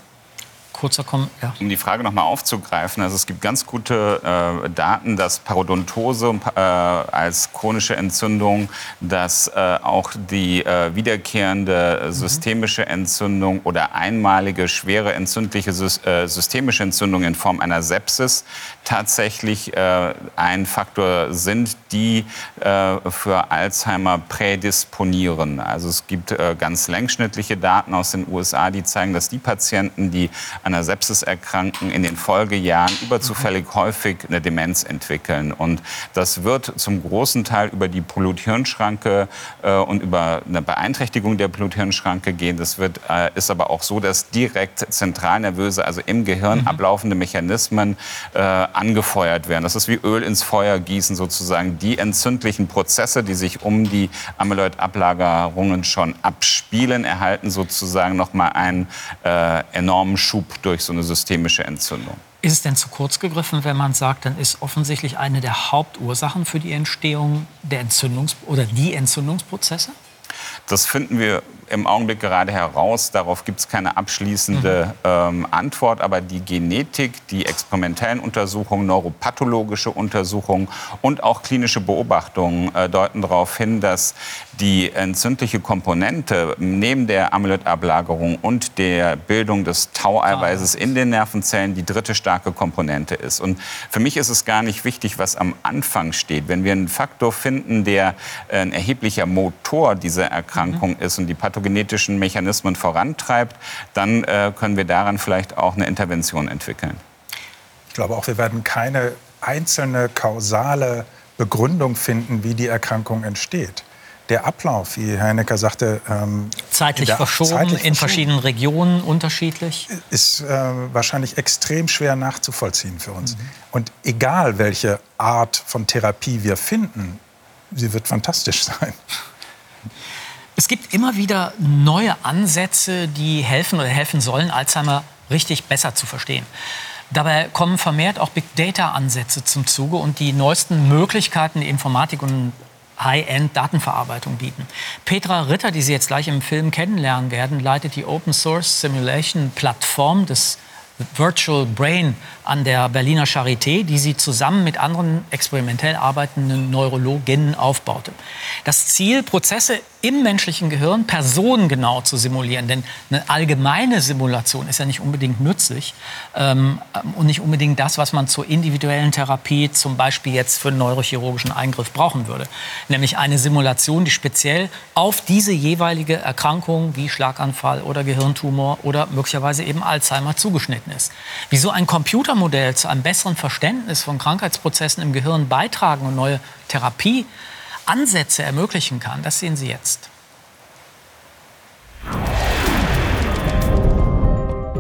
kurzer Kommentar. Ja. Um die Frage noch mal aufzugreifen, also es gibt ganz gute äh, Daten, dass Parodontose äh, als chronische Entzündung, dass äh, auch die äh, wiederkehrende systemische Entzündung oder einmalige schwere entzündliche äh, systemische Entzündung in Form einer Sepsis tatsächlich äh, ein Faktor sind, die für Alzheimer prädisponieren. Also es gibt ganz längsschnittliche Daten aus den USA, die zeigen, dass die Patienten, die einer Sepsis erkranken, in den Folgejahren überzufällig häufig eine Demenz entwickeln. Und das wird zum großen Teil über die Blut-Hirn-Schranke äh, und über eine Beeinträchtigung der Blut-Hirn-Schranke gehen. Das wird, äh, ist aber auch so, dass direkt zentralnervöse, also im Gehirn mhm. ablaufende Mechanismen äh, angefeuert werden. Das ist wie Öl ins Feuer gießen sozusagen. Die entzündlichen Prozesse, die sich um die Amyloid-Ablagerungen schon abspielen, erhalten sozusagen noch mal einen äh, enormen Schub durch so eine systemische Entzündung. Ist es denn zu kurz gegriffen, wenn man sagt, dann ist offensichtlich eine der Hauptursachen für die Entstehung der Entzündungs oder die Entzündungsprozesse? Das finden wir im Augenblick gerade heraus. Darauf gibt es keine abschließende mhm. ähm, Antwort. Aber die Genetik, die experimentellen Untersuchungen, neuropathologische Untersuchungen und auch klinische Beobachtungen äh, deuten darauf hin, dass die entzündliche Komponente neben der Amyloidablagerung und der Bildung des Taueiweißes in den Nervenzellen die dritte starke Komponente ist. Und für mich ist es gar nicht wichtig, was am Anfang steht. Wenn wir einen Faktor finden, der ein erheblicher Motor dieser Erkrankung mhm. ist und die pathogenetischen Mechanismen vorantreibt, dann äh, können wir daran vielleicht auch eine Intervention entwickeln. Ich glaube auch, wir werden keine einzelne kausale Begründung finden, wie die Erkrankung entsteht der Ablauf, wie Herr Necker sagte, ähm, zeitlich verschoben, zeitlich in verschiedenen Regionen unterschiedlich, ist äh, wahrscheinlich extrem schwer nachzuvollziehen für uns. Mhm. Und egal, welche Art von Therapie wir finden, sie wird fantastisch sein. Es gibt immer wieder neue Ansätze, die helfen oder helfen sollen, Alzheimer richtig besser zu verstehen. Dabei kommen vermehrt auch Big Data-Ansätze zum Zuge und die neuesten Möglichkeiten, die Informatik und High-End-Datenverarbeitung bieten. Petra Ritter, die Sie jetzt gleich im Film kennenlernen werden, leitet die Open Source Simulation Plattform des Virtual Brain an der Berliner Charité, die sie zusammen mit anderen experimentell arbeitenden Neurologinnen aufbaute. Das Ziel, Prozesse im menschlichen Gehirn personengenau zu simulieren. Denn eine allgemeine Simulation ist ja nicht unbedingt nützlich ähm, und nicht unbedingt das, was man zur individuellen Therapie, zum Beispiel jetzt für einen neurochirurgischen Eingriff, brauchen würde. Nämlich eine Simulation, die speziell auf diese jeweilige Erkrankung wie Schlaganfall oder Gehirntumor oder möglicherweise eben Alzheimer zugeschnitten ist. Wieso ein Computermodell zu einem besseren Verständnis von Krankheitsprozessen im Gehirn beitragen und neue Therapie Ansätze ermöglichen kann, das sehen Sie jetzt.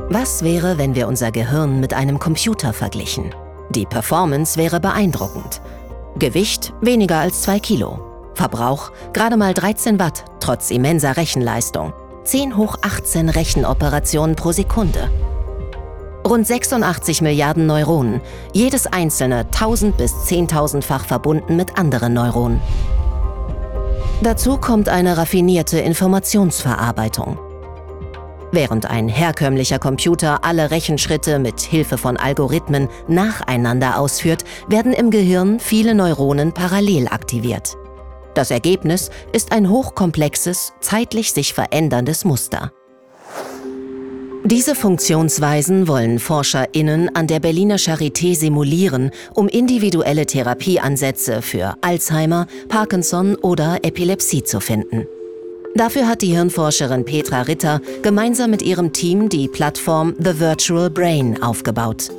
Was wäre, wenn wir unser Gehirn mit einem Computer verglichen? Die Performance wäre beeindruckend. Gewicht weniger als 2 Kilo. Verbrauch gerade mal 13 Watt, trotz immenser Rechenleistung. 10 hoch 18 Rechenoperationen pro Sekunde. Rund 86 Milliarden Neuronen, jedes einzelne 1000 bis 10.000-fach verbunden mit anderen Neuronen. Dazu kommt eine raffinierte Informationsverarbeitung. Während ein herkömmlicher Computer alle Rechenschritte mit Hilfe von Algorithmen nacheinander ausführt, werden im Gehirn viele Neuronen parallel aktiviert. Das Ergebnis ist ein hochkomplexes, zeitlich sich veränderndes Muster. Diese Funktionsweisen wollen ForscherInnen an der Berliner Charité simulieren, um individuelle Therapieansätze für Alzheimer, Parkinson oder Epilepsie zu finden. Dafür hat die Hirnforscherin Petra Ritter gemeinsam mit ihrem Team die Plattform The Virtual Brain aufgebaut.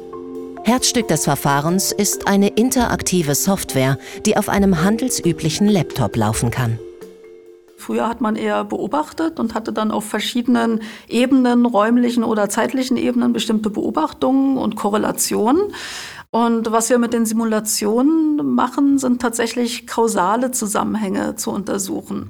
Herzstück des Verfahrens ist eine interaktive Software, die auf einem handelsüblichen Laptop laufen kann. Früher hat man eher beobachtet und hatte dann auf verschiedenen Ebenen, räumlichen oder zeitlichen Ebenen bestimmte Beobachtungen und Korrelationen. Und was wir mit den Simulationen machen, sind tatsächlich kausale Zusammenhänge zu untersuchen.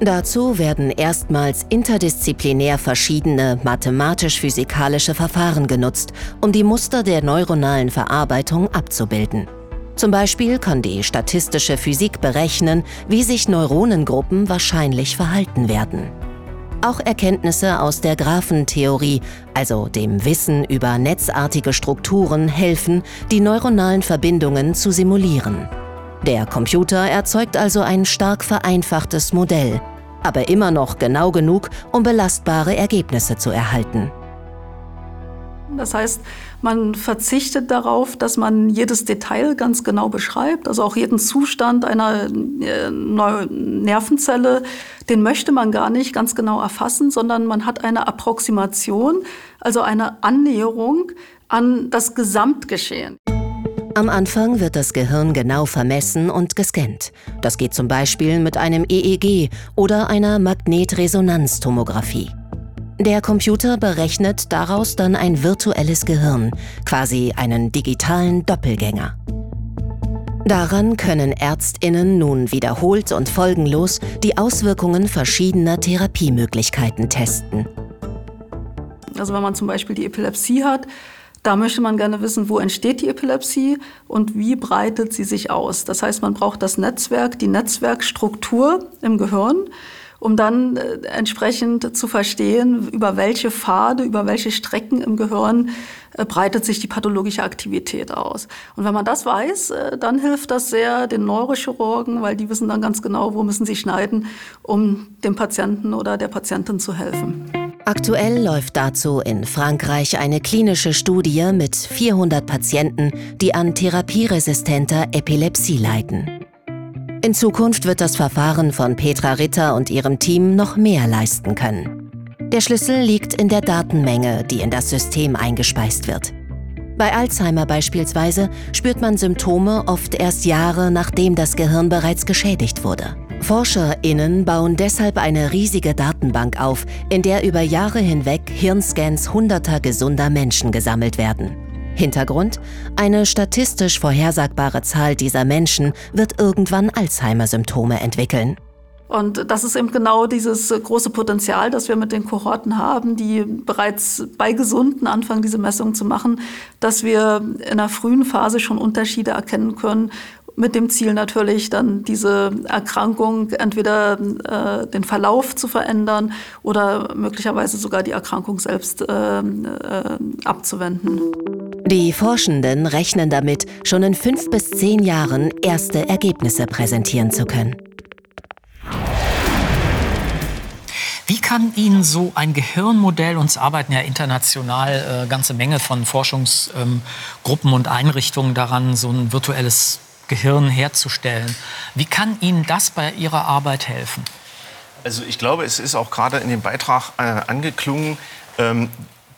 Dazu werden erstmals interdisziplinär verschiedene mathematisch-physikalische Verfahren genutzt, um die Muster der neuronalen Verarbeitung abzubilden. Zum Beispiel kann die statistische Physik berechnen, wie sich Neuronengruppen wahrscheinlich verhalten werden. Auch Erkenntnisse aus der Graphentheorie, also dem Wissen über netzartige Strukturen, helfen, die neuronalen Verbindungen zu simulieren. Der Computer erzeugt also ein stark vereinfachtes Modell, aber immer noch genau genug, um belastbare Ergebnisse zu erhalten. Das heißt, man verzichtet darauf, dass man jedes Detail ganz genau beschreibt, also auch jeden Zustand einer äh, Nervenzelle, den möchte man gar nicht ganz genau erfassen, sondern man hat eine Approximation, also eine Annäherung an das Gesamtgeschehen. Am Anfang wird das Gehirn genau vermessen und gescannt. Das geht zum Beispiel mit einem EEG oder einer Magnetresonanztomographie. Der Computer berechnet daraus dann ein virtuelles Gehirn, quasi einen digitalen Doppelgänger. Daran können Ärztinnen nun wiederholt und folgenlos die Auswirkungen verschiedener Therapiemöglichkeiten testen. Also wenn man zum Beispiel die Epilepsie hat, da möchte man gerne wissen, wo entsteht die Epilepsie und wie breitet sie sich aus. Das heißt, man braucht das Netzwerk, die Netzwerkstruktur im Gehirn um dann äh, entsprechend zu verstehen, über welche Pfade, über welche Strecken im Gehirn äh, breitet sich die pathologische Aktivität aus. Und wenn man das weiß, äh, dann hilft das sehr den Neurochirurgen, weil die wissen dann ganz genau, wo müssen sie schneiden, um dem Patienten oder der Patientin zu helfen. Aktuell läuft dazu in Frankreich eine klinische Studie mit 400 Patienten, die an therapieresistenter Epilepsie leiden. In Zukunft wird das Verfahren von Petra Ritter und ihrem Team noch mehr leisten können. Der Schlüssel liegt in der Datenmenge, die in das System eingespeist wird. Bei Alzheimer beispielsweise spürt man Symptome oft erst Jahre, nachdem das Gehirn bereits geschädigt wurde. ForscherInnen bauen deshalb eine riesige Datenbank auf, in der über Jahre hinweg Hirnscans hunderter gesunder Menschen gesammelt werden. Hintergrund? Eine statistisch vorhersagbare Zahl dieser Menschen wird irgendwann Alzheimer-Symptome entwickeln. Und das ist eben genau dieses große Potenzial, das wir mit den Kohorten haben, die bereits bei Gesunden anfangen, diese Messungen zu machen, dass wir in einer frühen Phase schon Unterschiede erkennen können, mit dem Ziel natürlich dann diese Erkrankung entweder äh, den Verlauf zu verändern oder möglicherweise sogar die Erkrankung selbst äh, äh, abzuwenden. Die Forschenden rechnen damit, schon in fünf bis zehn Jahren erste Ergebnisse präsentieren zu können. Wie kann Ihnen so ein Gehirnmodell, uns arbeiten ja international äh, ganze Menge von Forschungsgruppen ähm, und Einrichtungen daran, so ein virtuelles Gehirn herzustellen. Wie kann Ihnen das bei Ihrer Arbeit helfen? Also ich glaube, es ist auch gerade in dem Beitrag äh, angeklungen, ähm,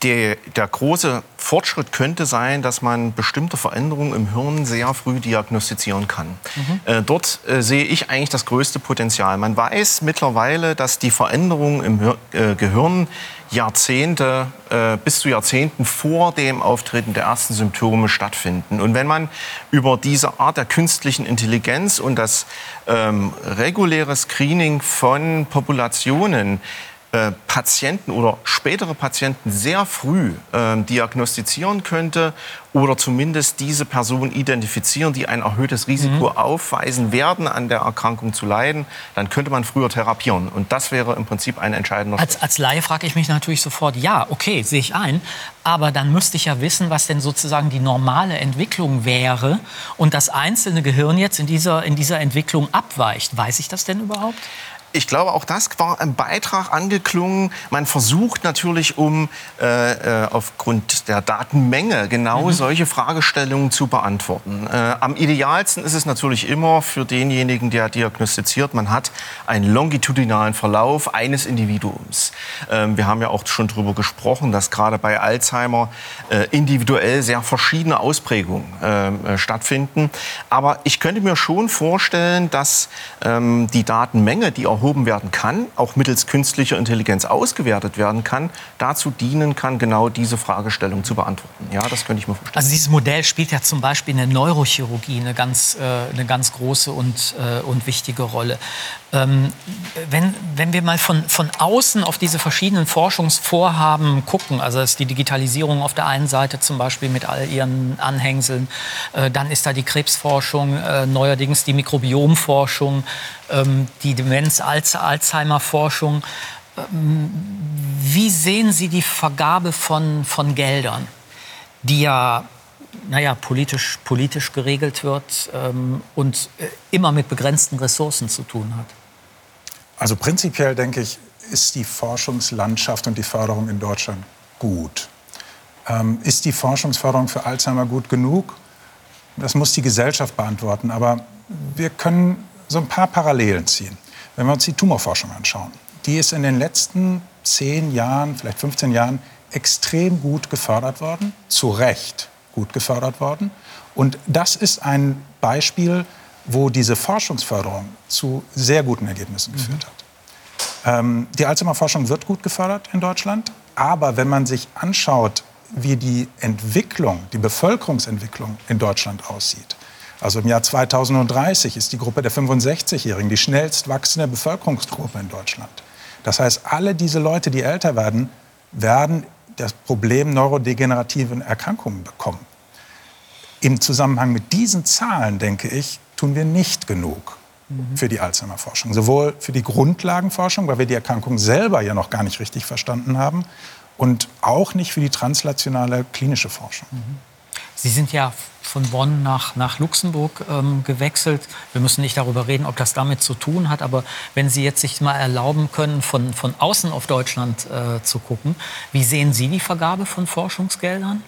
der, der, große Fortschritt könnte sein, dass man bestimmte Veränderungen im Hirn sehr früh diagnostizieren kann. Mhm. Äh, dort äh, sehe ich eigentlich das größte Potenzial. Man weiß mittlerweile, dass die Veränderungen im Hir äh, Gehirn Jahrzehnte, äh, bis zu Jahrzehnten vor dem Auftreten der ersten Symptome stattfinden. Und wenn man über diese Art der künstlichen Intelligenz und das ähm, reguläre Screening von Populationen äh, Patienten oder spätere Patienten sehr früh äh, diagnostizieren könnte oder zumindest diese Personen identifizieren, die ein erhöhtes Risiko mhm. aufweisen werden, an der Erkrankung zu leiden, dann könnte man früher therapieren. Und das wäre im Prinzip ein entscheidender als, Als Laie frage ich mich natürlich sofort, ja, okay, sehe ich ein. Aber dann müsste ich ja wissen, was denn sozusagen die normale Entwicklung wäre und das einzelne Gehirn jetzt in dieser, in dieser Entwicklung abweicht. Weiß ich das denn überhaupt? Ich glaube, auch das war im Beitrag angeklungen. Man versucht natürlich, um äh, äh, aufgrund der Datenmenge genau mhm. solche Fragestellungen zu beantworten. Äh, am idealsten ist es natürlich immer für denjenigen, der diagnostiziert, man hat einen longitudinalen Verlauf eines Individuums. Ähm, wir haben ja auch schon darüber gesprochen, dass gerade bei Alzheimer äh, individuell sehr verschiedene Ausprägungen ähm, äh, stattfinden. Aber ich könnte mir schon vorstellen, dass ähm, die Datenmenge, die auch erhoben werden kann, auch mittels künstlicher Intelligenz ausgewertet werden kann, dazu dienen kann, genau diese Fragestellung zu beantworten. Ja, das könnte ich mir vorstellen. Also dieses Modell spielt ja zum Beispiel in der Neurochirurgie eine ganz, äh, eine ganz große und, äh, und wichtige Rolle. Ähm, wenn, wenn wir mal von, von außen auf diese verschiedenen Forschungsvorhaben gucken, also ist die Digitalisierung auf der einen Seite zum Beispiel mit all ihren Anhängseln, äh, dann ist da die Krebsforschung, äh, neuerdings die Mikrobiomforschung, ähm, die Demenz-Alzheimer-Forschung. Ähm, wie sehen Sie die Vergabe von, von Geldern, die ja naja, politisch, politisch geregelt wird ähm, und äh, immer mit begrenzten Ressourcen zu tun hat? Also prinzipiell denke ich, ist die Forschungslandschaft und die Förderung in Deutschland gut. Ähm, ist die Forschungsförderung für Alzheimer gut genug? Das muss die Gesellschaft beantworten. Aber wir können so ein paar Parallelen ziehen. Wenn wir uns die Tumorforschung anschauen, die ist in den letzten zehn Jahren, vielleicht 15 Jahren extrem gut gefördert worden, zu Recht gut gefördert worden. Und das ist ein Beispiel wo diese Forschungsförderung zu sehr guten Ergebnissen geführt hat. Ähm, die Alzheimer-Forschung wird gut gefördert in Deutschland, aber wenn man sich anschaut, wie die Entwicklung, die Bevölkerungsentwicklung in Deutschland aussieht, also im Jahr 2030 ist die Gruppe der 65-Jährigen die schnellst wachsende Bevölkerungsgruppe in Deutschland. Das heißt, alle diese Leute, die älter werden, werden das Problem neurodegenerativen Erkrankungen bekommen. Im Zusammenhang mit diesen Zahlen, denke ich, tun wir nicht genug. für die Alzheimer-Forschung. Sowohl für die Grundlagenforschung, weil wir die Erkrankung selber ja noch gar nicht richtig verstanden haben, und auch nicht für die translationale klinische Forschung. Sie sind ja von Bonn nach, nach Luxemburg ähm, gewechselt. Wir müssen nicht darüber reden, ob das damit zu tun hat, aber wenn Sie jetzt sich mal erlauben können, von, von außen auf Deutschland äh, zu gucken, wie sehen Sie die Vergabe von Forschungsgeldern?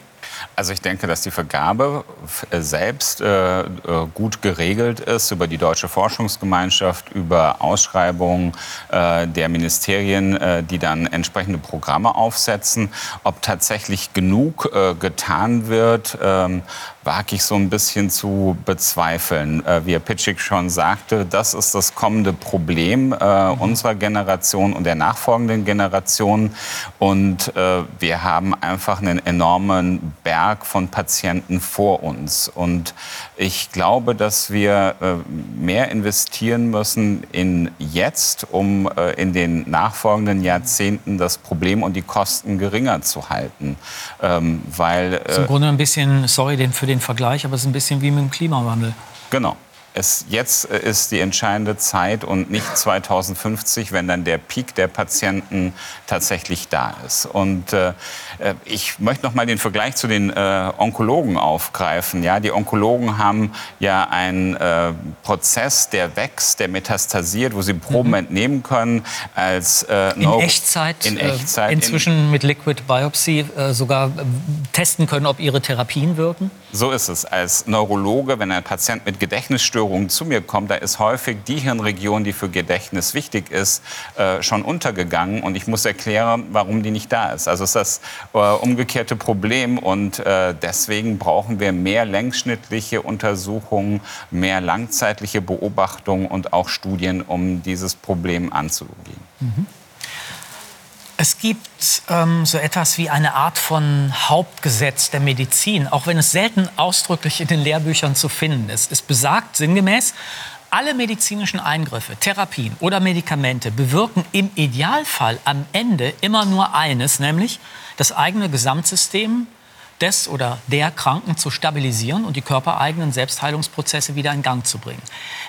Also ich denke, dass die Vergabe äh, selbst äh, äh, gut geregelt ist über die Deutsche Forschungsgemeinschaft, über Ausschreibungen äh, der Ministerien, äh, die dann entsprechende Programme aufsetzen. Ob tatsächlich genug äh, getan wird, ähm, wage ich so ein bisschen zu bezweifeln. Äh, wie Herr Pitschik schon sagte, das ist das kommende Problem äh, unserer Generation und der nachfolgenden Generation. Und äh, wir haben einfach einen enormen Berg von Patienten vor uns. Und ich glaube, dass wir äh, mehr investieren müssen in jetzt, um äh, in den nachfolgenden Jahrzehnten das Problem und die Kosten geringer zu halten. Ähm, weil, äh, Im Grunde ein bisschen, sorry für den Vergleich, aber es ist ein bisschen wie mit dem Klimawandel. Genau es, jetzt äh, ist die entscheidende Zeit und nicht 2050, wenn dann der Peak der Patienten tatsächlich da ist. Und äh, äh, ich möchte noch mal den Vergleich zu den äh, Onkologen aufgreifen. Ja, die Onkologen haben ja einen äh, Prozess, der wächst, der metastasiert, wo sie Proben mhm. entnehmen können als äh, in Echtzeit, in Echtzeit inzwischen in, mit Liquid Biopsy sogar testen können, ob ihre Therapien wirken. So ist es. Als Neurologe, wenn ein Patient mit Gedächtnisstörungen Essstörungen zu mir kommt, da ist häufig die Hirnregion, die für Gedächtnis wichtig ist, äh, schon untergegangen. Und ich muss erklären, warum die nicht da ist. Also ist das äh, umgekehrte Problem. Und äh, deswegen brauchen wir mehr längsschnittliche Untersuchungen, mehr langzeitliche Beobachtungen und auch Studien, um dieses Problem anzugehen. Mhm. Es gibt ähm, so etwas wie eine Art von Hauptgesetz der Medizin, auch wenn es selten ausdrücklich in den Lehrbüchern zu finden ist. Es besagt sinngemäß, alle medizinischen Eingriffe, Therapien oder Medikamente bewirken im Idealfall am Ende immer nur eines, nämlich das eigene Gesamtsystem des oder der Kranken zu stabilisieren und die körpereigenen Selbstheilungsprozesse wieder in Gang zu bringen.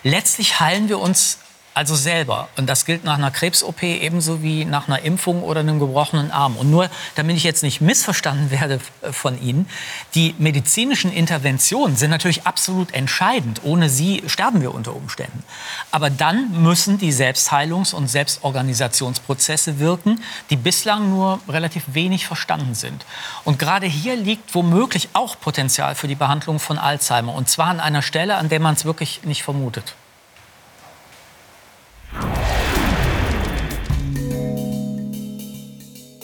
Letztlich heilen wir uns also selber. Und das gilt nach einer Krebs-OP ebenso wie nach einer Impfung oder einem gebrochenen Arm. Und nur, damit ich jetzt nicht missverstanden werde von Ihnen, die medizinischen Interventionen sind natürlich absolut entscheidend. Ohne sie sterben wir unter Umständen. Aber dann müssen die Selbstheilungs- und Selbstorganisationsprozesse wirken, die bislang nur relativ wenig verstanden sind. Und gerade hier liegt womöglich auch Potenzial für die Behandlung von Alzheimer. Und zwar an einer Stelle, an der man es wirklich nicht vermutet.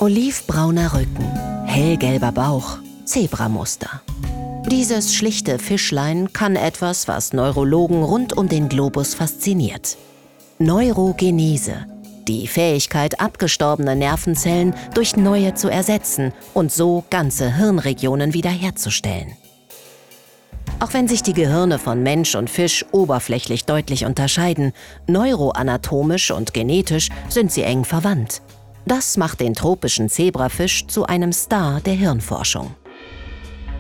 Olivbrauner Rücken, hellgelber Bauch, Zebramuster. Dieses schlichte Fischlein kann etwas, was Neurologen rund um den Globus fasziniert. Neurogenese, die Fähigkeit, abgestorbene Nervenzellen durch neue zu ersetzen und so ganze Hirnregionen wiederherzustellen. Auch wenn sich die Gehirne von Mensch und Fisch oberflächlich deutlich unterscheiden, neuroanatomisch und genetisch sind sie eng verwandt. Das macht den tropischen Zebrafisch zu einem Star der Hirnforschung.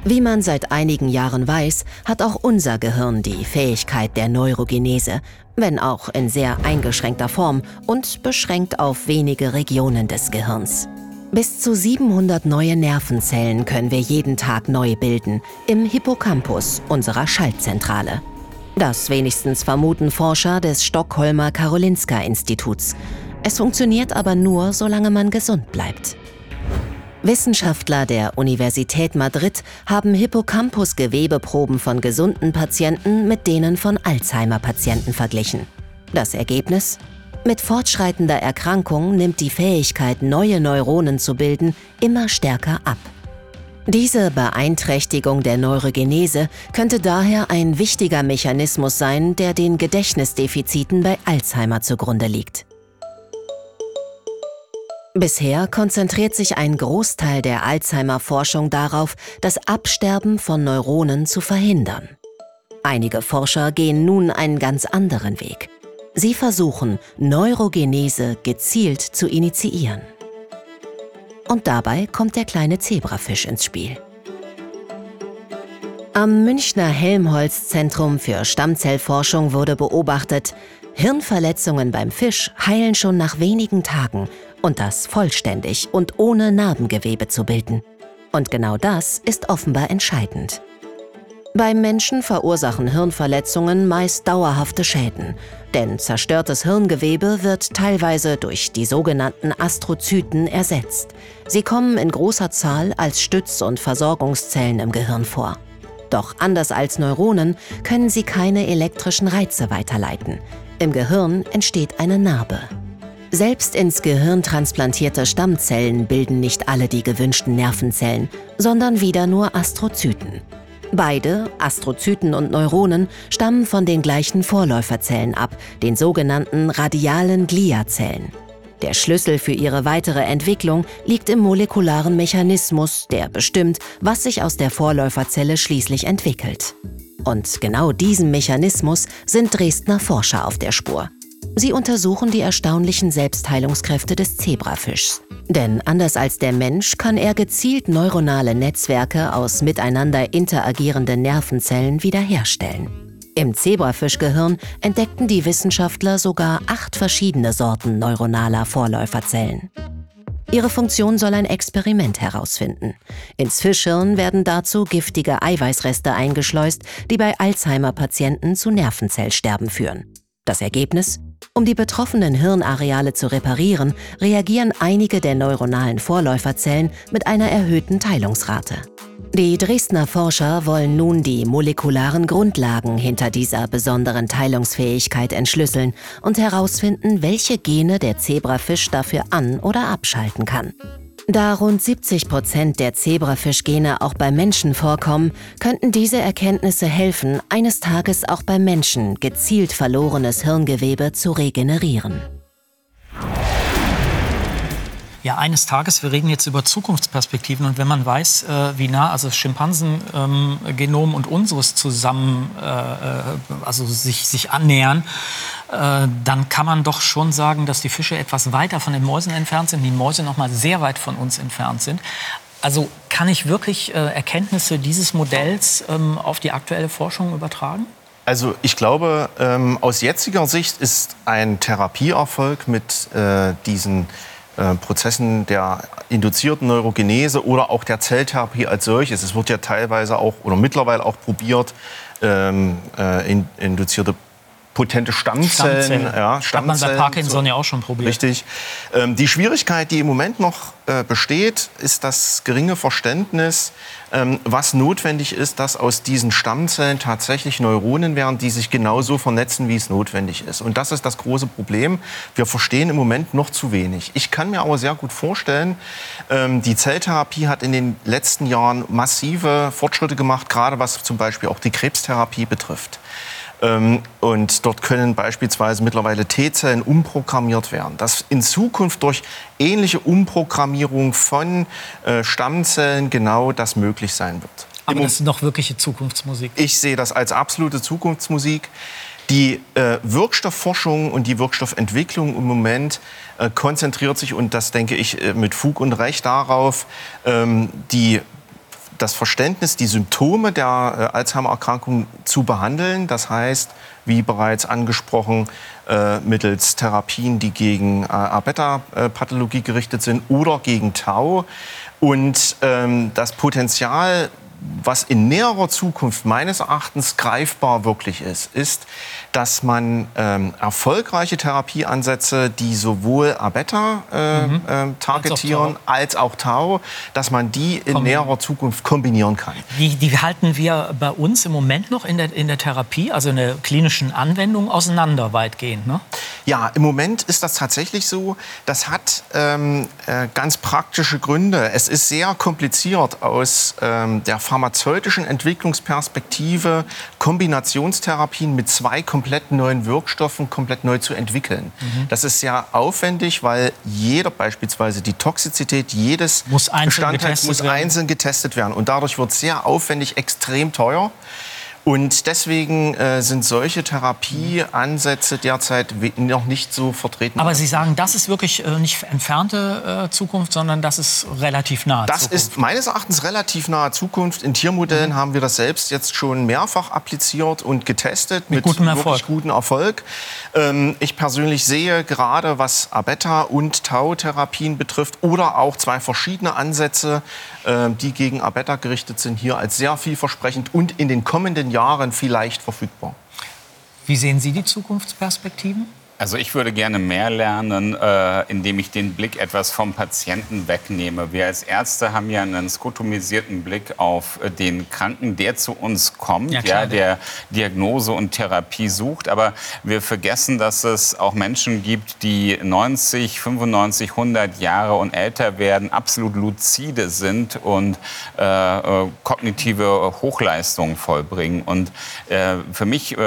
Wie man seit einigen Jahren weiß, hat auch unser Gehirn die Fähigkeit der Neurogenese, wenn auch in sehr eingeschränkter Form und beschränkt auf wenige Regionen des Gehirns. Bis zu 700 neue Nervenzellen können wir jeden Tag neu bilden, im Hippocampus unserer Schaltzentrale. Das wenigstens vermuten Forscher des Stockholmer Karolinska-Instituts. Es funktioniert aber nur, solange man gesund bleibt. Wissenschaftler der Universität Madrid haben Hippocampus-Gewebeproben von gesunden Patienten mit denen von Alzheimer-Patienten verglichen. Das Ergebnis? Mit fortschreitender Erkrankung nimmt die Fähigkeit, neue Neuronen zu bilden, immer stärker ab. Diese Beeinträchtigung der Neurogenese könnte daher ein wichtiger Mechanismus sein, der den Gedächtnisdefiziten bei Alzheimer zugrunde liegt. Bisher konzentriert sich ein Großteil der Alzheimer-Forschung darauf, das Absterben von Neuronen zu verhindern. Einige Forscher gehen nun einen ganz anderen Weg. Sie versuchen, Neurogenese gezielt zu initiieren. Und dabei kommt der kleine Zebrafisch ins Spiel. Am Münchner Helmholtz-Zentrum für Stammzellforschung wurde beobachtet, Hirnverletzungen beim Fisch heilen schon nach wenigen Tagen und das vollständig und ohne Narbengewebe zu bilden. Und genau das ist offenbar entscheidend. Beim Menschen verursachen Hirnverletzungen meist dauerhafte Schäden, denn zerstörtes Hirngewebe wird teilweise durch die sogenannten Astrozyten ersetzt. Sie kommen in großer Zahl als Stütz- und Versorgungszellen im Gehirn vor. Doch anders als Neuronen können sie keine elektrischen Reize weiterleiten. Im Gehirn entsteht eine Narbe. Selbst ins Gehirn transplantierte Stammzellen bilden nicht alle die gewünschten Nervenzellen, sondern wieder nur Astrozyten. Beide, Astrozyten und Neuronen, stammen von den gleichen Vorläuferzellen ab, den sogenannten radialen Gliazellen. Der Schlüssel für ihre weitere Entwicklung liegt im molekularen Mechanismus, der bestimmt, was sich aus der Vorläuferzelle schließlich entwickelt. Und genau diesem Mechanismus sind Dresdner Forscher auf der Spur. Sie untersuchen die erstaunlichen Selbstheilungskräfte des Zebrafischs. Denn anders als der Mensch kann er gezielt neuronale Netzwerke aus miteinander interagierenden Nervenzellen wiederherstellen. Im Zebrafischgehirn entdeckten die Wissenschaftler sogar acht verschiedene Sorten neuronaler Vorläuferzellen. Ihre Funktion soll ein Experiment herausfinden. Ins Fischhirn werden dazu giftige Eiweißreste eingeschleust, die bei Alzheimer-Patienten zu Nervenzellsterben führen. Das Ergebnis? Um die betroffenen Hirnareale zu reparieren, reagieren einige der neuronalen Vorläuferzellen mit einer erhöhten Teilungsrate. Die Dresdner Forscher wollen nun die molekularen Grundlagen hinter dieser besonderen Teilungsfähigkeit entschlüsseln und herausfinden, welche Gene der Zebrafisch dafür an- oder abschalten kann. Da rund 70 Prozent der Zebrafischgene auch bei Menschen vorkommen, könnten diese Erkenntnisse helfen, eines Tages auch bei Menschen gezielt verlorenes Hirngewebe zu regenerieren. Ja, eines Tages, wir reden jetzt über Zukunftsperspektiven und wenn man weiß, äh, wie nah also das Schimpansengenom ähm, und unseres zusammen, äh, äh, also sich, sich annähern, äh, dann kann man doch schon sagen, dass die Fische etwas weiter von den Mäusen entfernt sind, die Mäuse noch mal sehr weit von uns entfernt sind. Also kann ich wirklich äh, Erkenntnisse dieses Modells ähm, auf die aktuelle Forschung übertragen? Also ich glaube, ähm, aus jetziger Sicht ist ein Therapieerfolg mit äh, diesen äh, Prozessen der induzierten Neurogenese oder auch der Zelltherapie als solches. Es wird ja teilweise auch oder mittlerweile auch probiert, ähm, äh, in, induzierte potente Stammzellen. Stammzellen. Ja, Stammzellen Hat man bei Parkinson so. ja auch schon probiert. Richtig. Ähm, die Schwierigkeit, die im Moment noch äh, besteht, ist das geringe Verständnis, ähm, was notwendig ist, dass aus diesen Stammzellen tatsächlich Neuronen werden, die sich genauso vernetzen, wie es notwendig ist. Und das ist das große Problem. Wir verstehen im Moment noch zu wenig. Ich kann mir aber sehr gut vorstellen, ähm, die Zelltherapie hat in den letzten Jahren massive Fortschritte gemacht, gerade was zum Beispiel auch die Krebstherapie betrifft. Ähm, und dort können beispielsweise mittlerweile T-Zellen umprogrammiert werden. Dass in Zukunft durch ähnliche Umprogrammierung von äh, Stammzellen genau das möglich sein wird. Aber das ist noch wirkliche Zukunftsmusik. Ich sehe das als absolute Zukunftsmusik. Die äh, Wirkstoffforschung und die Wirkstoffentwicklung im Moment äh, konzentriert sich, und das denke ich äh, mit Fug und Recht darauf, ähm, die das Verständnis, die Symptome der äh, Alzheimer-Erkrankung zu behandeln. Das heißt, wie bereits angesprochen, äh, mittels Therapien, die gegen äh, A-Beta-Pathologie gerichtet sind oder gegen Tau. Und ähm, das Potenzial was in näherer Zukunft meines Erachtens greifbar wirklich ist, ist, dass man ähm, erfolgreiche Therapieansätze, die sowohl A-Beta äh, mhm. äh, targetieren als auch, Tau, dass man die in näherer Zukunft kombinieren kann. Die, die, halten wir bei uns im Moment noch in der, in der Therapie, also in der klinischen Anwendung, auseinander weitgehend. Ne? Ja, im Moment ist das tatsächlich so. Das hat ähm, äh, ganz praktische Gründe. Es ist sehr kompliziert aus ähm, der pharmazeutischen Entwicklungsperspektive Kombinationstherapien mit zwei komplett neuen Wirkstoffen komplett neu zu entwickeln. Mhm. Das ist sehr aufwendig, weil jeder beispielsweise die Toxizität jedes muss Bestandteils muss einzeln getestet werden. Und dadurch wird es sehr aufwendig, extrem teuer. Und deswegen äh, sind solche Therapieansätze derzeit noch nicht so vertreten. Aber Sie sagen, das ist wirklich äh, nicht entfernte äh, Zukunft, sondern das ist relativ nahe das Zukunft. Das ist meines Erachtens relativ nahe Zukunft. In Tiermodellen mhm. haben wir das selbst jetzt schon mehrfach appliziert und getestet mit, mit gutem Erfolg. guten Erfolg. Ähm, ich persönlich sehe gerade, was Abeta- und Tau-Therapien betrifft oder auch zwei verschiedene Ansätze, äh, die gegen Abeta gerichtet sind, hier als sehr vielversprechend und in den kommenden Jahren vielleicht verfügbar. Wie sehen Sie die Zukunftsperspektiven? Also ich würde gerne mehr lernen, äh, indem ich den Blick etwas vom Patienten wegnehme. Wir als Ärzte haben ja einen skotomisierten Blick auf äh, den Kranken, der zu uns kommt, ja, klar, ja, der Diagnose und Therapie sucht. Aber wir vergessen, dass es auch Menschen gibt, die 90, 95, 100 Jahre und älter werden, absolut luzide sind und äh, äh kognitive Hochleistungen vollbringen. Und äh, für mich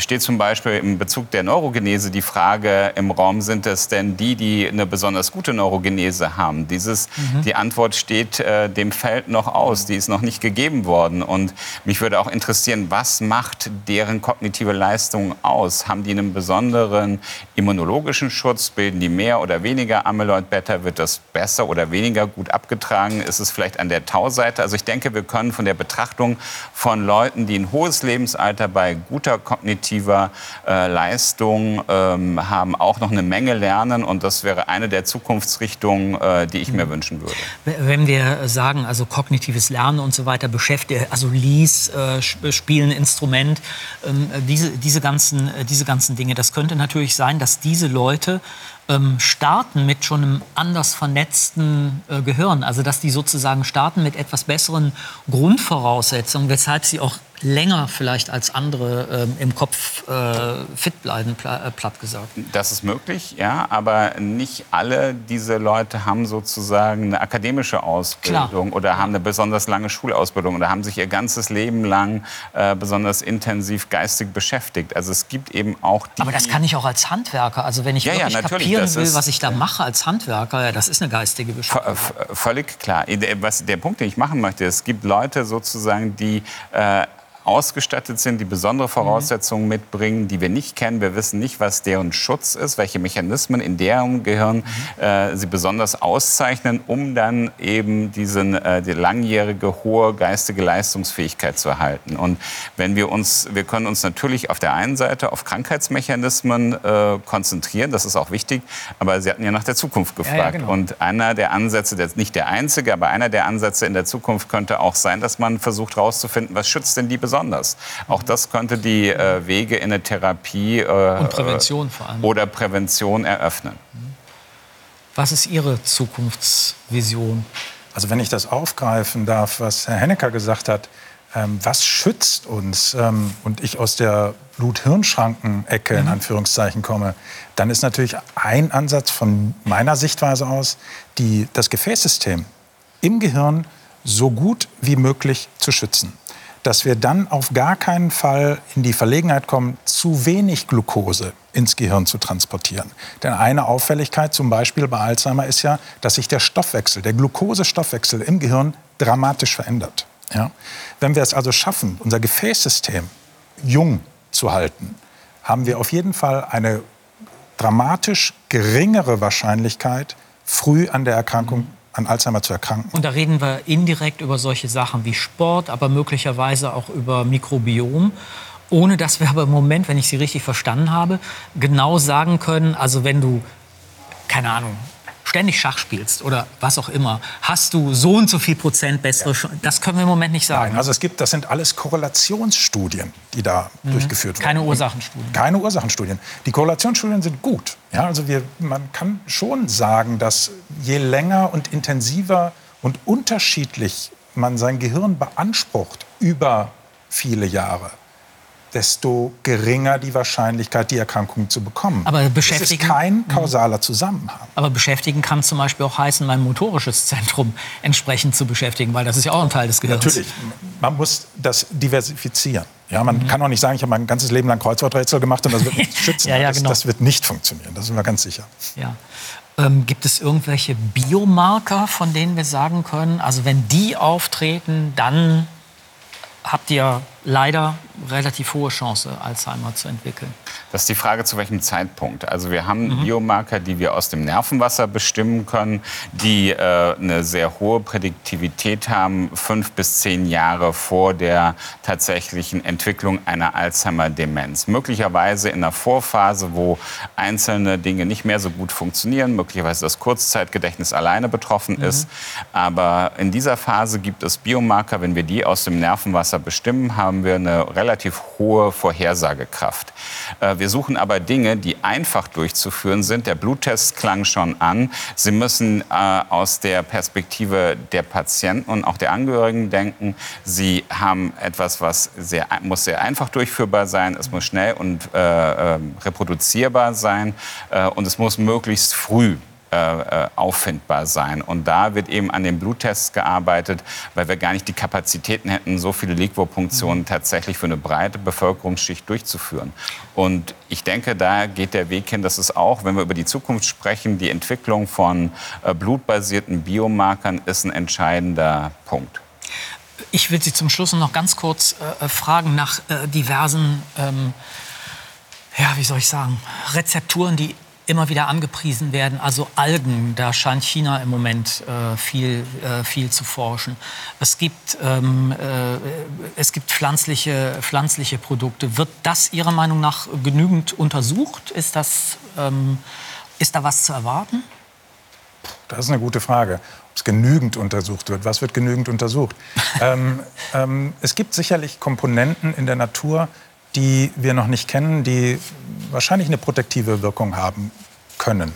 steht zum Beispiel im Bezug der Neurogenese die Frage im Raum, sind es denn die, die eine besonders gute Neurogenese haben? Dieses, mhm. Die Antwort steht äh, dem Feld noch aus, die ist noch nicht gegeben worden. Und mich würde auch interessieren, was macht deren kognitive Leistung aus? Haben die einen besonderen immunologischen Schutz? Bilden die mehr oder weniger Amyloid-Beta? Wird das besser oder weniger gut abgetragen? Ist es vielleicht an der Tau-Seite? Also ich denke, wir können von der Betrachtung von Leuten, die ein hohes Lebensalter bei guter Kognitiv kognitiver äh, Leistung ähm, haben auch noch eine Menge lernen und das wäre eine der Zukunftsrichtungen, äh, die ich mir mhm. wünschen würde. Wenn wir sagen, also kognitives Lernen und so weiter beschäftigt, also Lies, äh, Spielen, Instrument, ähm, diese, diese, ganzen, äh, diese ganzen Dinge, das könnte natürlich sein, dass diese Leute ähm, starten mit schon einem anders vernetzten äh, Gehirn. Also dass die sozusagen starten mit etwas besseren Grundvoraussetzungen, weshalb sie auch länger vielleicht als andere ähm, im Kopf äh, fit bleiben, pla äh, platt gesagt. Das ist möglich, ja, aber nicht alle diese Leute haben sozusagen eine akademische Ausbildung Klar. oder haben eine besonders lange Schulausbildung oder haben sich ihr ganzes Leben lang äh, besonders intensiv geistig beschäftigt. Also es gibt eben auch die... Aber das kann ich auch als Handwerker. Also wenn ich ja, wirklich ja, kapieren will, was ich da mache als Handwerker, ja, das ist eine geistige Beschäftigung. Völlig klar. Was, der Punkt, den ich machen möchte, es gibt Leute sozusagen, die äh, ausgestattet sind, die besondere Voraussetzungen mhm. mitbringen, die wir nicht kennen. Wir wissen nicht, was deren Schutz ist, welche Mechanismen in deren Gehirn mhm. äh, sie besonders auszeichnen, um dann eben diesen, äh, die langjährige hohe geistige Leistungsfähigkeit zu erhalten. Und wenn wir uns, wir können uns natürlich auf der einen Seite auf Krankheitsmechanismen äh, konzentrieren, das ist auch wichtig, aber Sie hatten ja nach der Zukunft gefragt. Ja, ja, genau. Und einer der Ansätze, der, nicht der einzige, aber einer der Ansätze in der Zukunft könnte auch sein, dass man versucht herauszufinden, was schützt denn die besonders besonders. Auch das könnte die äh, Wege in eine Therapie äh, und Prävention vor allem. oder Prävention eröffnen. Was ist Ihre Zukunftsvision? Also wenn ich das aufgreifen darf, was Herr Hennecker gesagt hat, ähm, was schützt uns ähm, und ich aus der Blut-Hirn-Schranken-Ecke in mhm. Anführungszeichen komme, dann ist natürlich ein Ansatz von meiner Sichtweise aus, die, das Gefäßsystem im Gehirn so gut wie möglich zu schützen dass wir dann auf gar keinen Fall in die Verlegenheit kommen, zu wenig Glucose ins Gehirn zu transportieren. Denn eine Auffälligkeit zum Beispiel bei Alzheimer ist ja, dass sich der Stoffwechsel, der Glukosestoffwechsel im Gehirn dramatisch verändert. Ja? Wenn wir es also schaffen, unser Gefäßsystem jung zu halten, haben wir auf jeden Fall eine dramatisch geringere Wahrscheinlichkeit, früh an der Erkrankung an Alzheimer zu erkranken. Und da reden wir indirekt über solche Sachen wie Sport, aber möglicherweise auch über Mikrobiom. Ohne dass wir aber im Moment, wenn ich Sie richtig verstanden habe, genau sagen können, also wenn du, keine Ahnung, ständig Schach spielst oder was auch immer, hast du so und so viel Prozent bessere ja. Das können wir im Moment nicht sagen. Nein, also es gibt, das sind alles Korrelationsstudien, die da mhm. durchgeführt werden. Keine Ursachenstudien. Keine Ursachenstudien. Die Korrelationsstudien sind gut. Ja, also wir, man kann schon sagen, dass je länger und intensiver und unterschiedlich man sein Gehirn beansprucht über viele Jahre, desto geringer die Wahrscheinlichkeit, die Erkrankung zu bekommen. Aber beschäftigen, es ist kein kausaler Zusammenhang. Aber beschäftigen kann zum Beispiel auch heißen, mein motorisches Zentrum entsprechend zu beschäftigen, weil das ist ja auch ein Teil des Gehirns. Natürlich, man muss das diversifizieren. Ja, man mhm. kann auch nicht sagen, ich habe mein ganzes Leben lang Kreuzworträtsel gemacht und das wird mich schützen. ja, ja, genau. das, das, wird nicht funktionieren, da sind wir ganz sicher. Ja. Ähm, gibt es irgendwelche Biomarker, von denen wir sagen können, also wenn die auftreten, dann habt ihr leider relativ hohe Chance, Alzheimer zu entwickeln. Das ist die Frage, zu welchem Zeitpunkt. Also wir haben mhm. Biomarker, die wir aus dem Nervenwasser bestimmen können, die äh, eine sehr hohe Prädiktivität haben, fünf bis zehn Jahre vor der tatsächlichen Entwicklung einer Alzheimer-Demenz. Möglicherweise in der Vorphase, wo einzelne Dinge nicht mehr so gut funktionieren, möglicherweise das Kurzzeitgedächtnis alleine betroffen mhm. ist. Aber in dieser Phase gibt es Biomarker, wenn wir die aus dem Nervenwasser bestimmen, haben wir eine relativ hohe Vorhersagekraft. Äh, wir suchen aber Dinge, die einfach durchzuführen sind. Der Bluttest klang schon an. Sie müssen äh, aus der Perspektive der Patienten und auch der Angehörigen denken. Sie haben etwas, was sehr, muss sehr einfach durchführbar sein. Es muss schnell und äh, reproduzierbar sein. Und es muss möglichst früh äh, äh, auffindbar sein. Und da wird eben an den Bluttests gearbeitet, weil wir gar nicht die Kapazitäten hätten, so viele Liquor-Punktionen mhm. tatsächlich für eine breite Bevölkerungsschicht durchzuführen. Und ich denke, da geht der Weg hin, dass es auch, wenn wir über die Zukunft sprechen, die Entwicklung von äh, blutbasierten Biomarkern ist ein entscheidender Punkt. Ich will Sie zum Schluss noch ganz kurz äh, fragen nach diversen, ähm, ja, wie soll ich sagen, Rezepturen, die immer wieder angepriesen werden. Also Algen, da scheint China im Moment äh, viel, äh, viel zu forschen. Es gibt, ähm, äh, es gibt pflanzliche, pflanzliche Produkte. Wird das Ihrer Meinung nach genügend untersucht? Ist, das, ähm, ist da was zu erwarten? Das ist eine gute Frage. Ob es genügend untersucht wird. Was wird genügend untersucht? ähm, ähm, es gibt sicherlich Komponenten in der Natur, die wir noch nicht kennen, die wahrscheinlich eine protektive Wirkung haben können.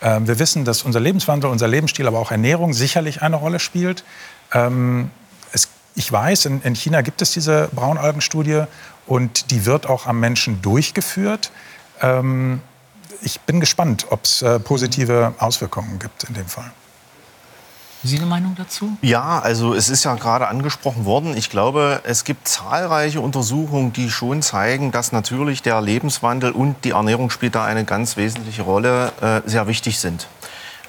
Ähm, wir wissen, dass unser Lebenswandel, unser Lebensstil, aber auch Ernährung sicherlich eine Rolle spielt. Ähm, es, ich weiß, in, in, China gibt es diese Braunalgenstudie und die wird auch am Menschen durchgeführt. Ähm, ich bin gespannt, ob es äh, positive Auswirkungen gibt in dem Fall. Sie eine Meinung dazu? Ja, also es ist ja gerade angesprochen worden. Ich glaube, es gibt zahlreiche Untersuchungen, die schon zeigen, dass natürlich der Lebenswandel und die Ernährung spielt da eine ganz wesentliche Rolle, äh, sehr wichtig sind.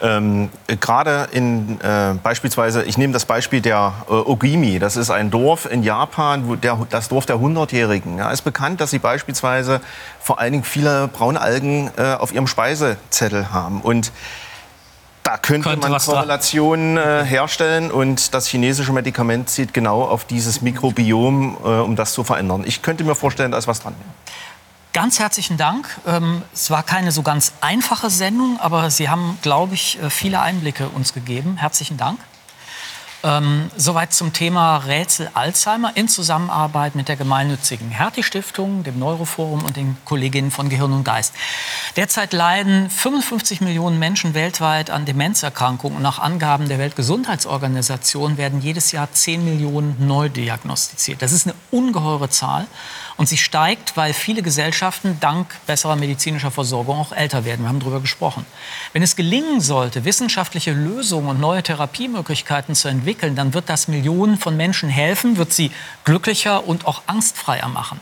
Ähm, Gerade in äh, beispielsweise, ich nehme das Beispiel der äh, Ogimi, das ist ein Dorf in Japan, wo der, das Dorf der Hundertjährigen. Ja, ist bekannt, dass sie beispielsweise vor allen Dingen viele Braunalgen äh, auf ihrem Speisezettel haben. Und da könnte, könnte man Korrelationen äh, herstellen und das chinesische Medikament zieht genau auf dieses Mikrobiom, äh, um das zu verändern. Ich könnte mir vorstellen, da ist was dran. Ganz herzlichen Dank. Ähm, es war keine so ganz einfache Sendung, aber Sie haben, glaube ich, äh, viele Einblicke uns gegeben. Herzlichen Dank. Ähm, soweit zum Thema Rätsel Alzheimer in Zusammenarbeit mit der gemeinnützigen Hertie-Stiftung, dem Neuroforum und den Kolleginnen von Gehirn und Geist. Derzeit leiden 55 Millionen Menschen weltweit an Demenzerkrankungen nach Angaben der Weltgesundheitsorganisation werden jedes Jahr 10 Millionen neu diagnostiziert. Das ist eine ungeheure Zahl. Und sie steigt, weil viele Gesellschaften dank besserer medizinischer Versorgung auch älter werden. Wir haben darüber gesprochen. Wenn es gelingen sollte, wissenschaftliche Lösungen und neue Therapiemöglichkeiten zu entwickeln, dann wird das Millionen von Menschen helfen, wird sie glücklicher und auch angstfreier machen.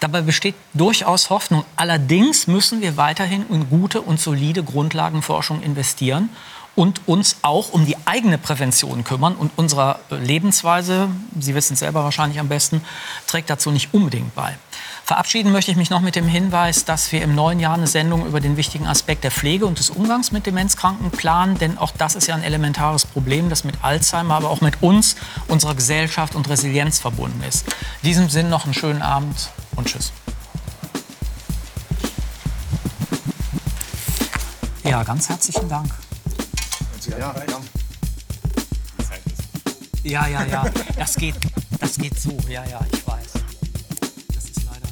Dabei besteht durchaus Hoffnung. Allerdings müssen wir weiterhin in gute und solide Grundlagenforschung investieren und uns auch um die eigene Prävention kümmern. Und unsere Lebensweise, Sie wissen es selber wahrscheinlich am besten, trägt dazu nicht unbedingt bei. Verabschieden möchte ich mich noch mit dem Hinweis, dass wir im neuen Jahr eine Sendung über den wichtigen Aspekt der Pflege und des Umgangs mit Demenzkranken planen. Denn auch das ist ja ein elementares Problem, das mit Alzheimer, aber auch mit uns, unserer Gesellschaft und Resilienz verbunden ist. In diesem Sinn noch einen schönen Abend und Tschüss. Ja, ganz herzlichen Dank. Ja, ja, ja, ja. Das geht, das geht so. Ja, ja. Ich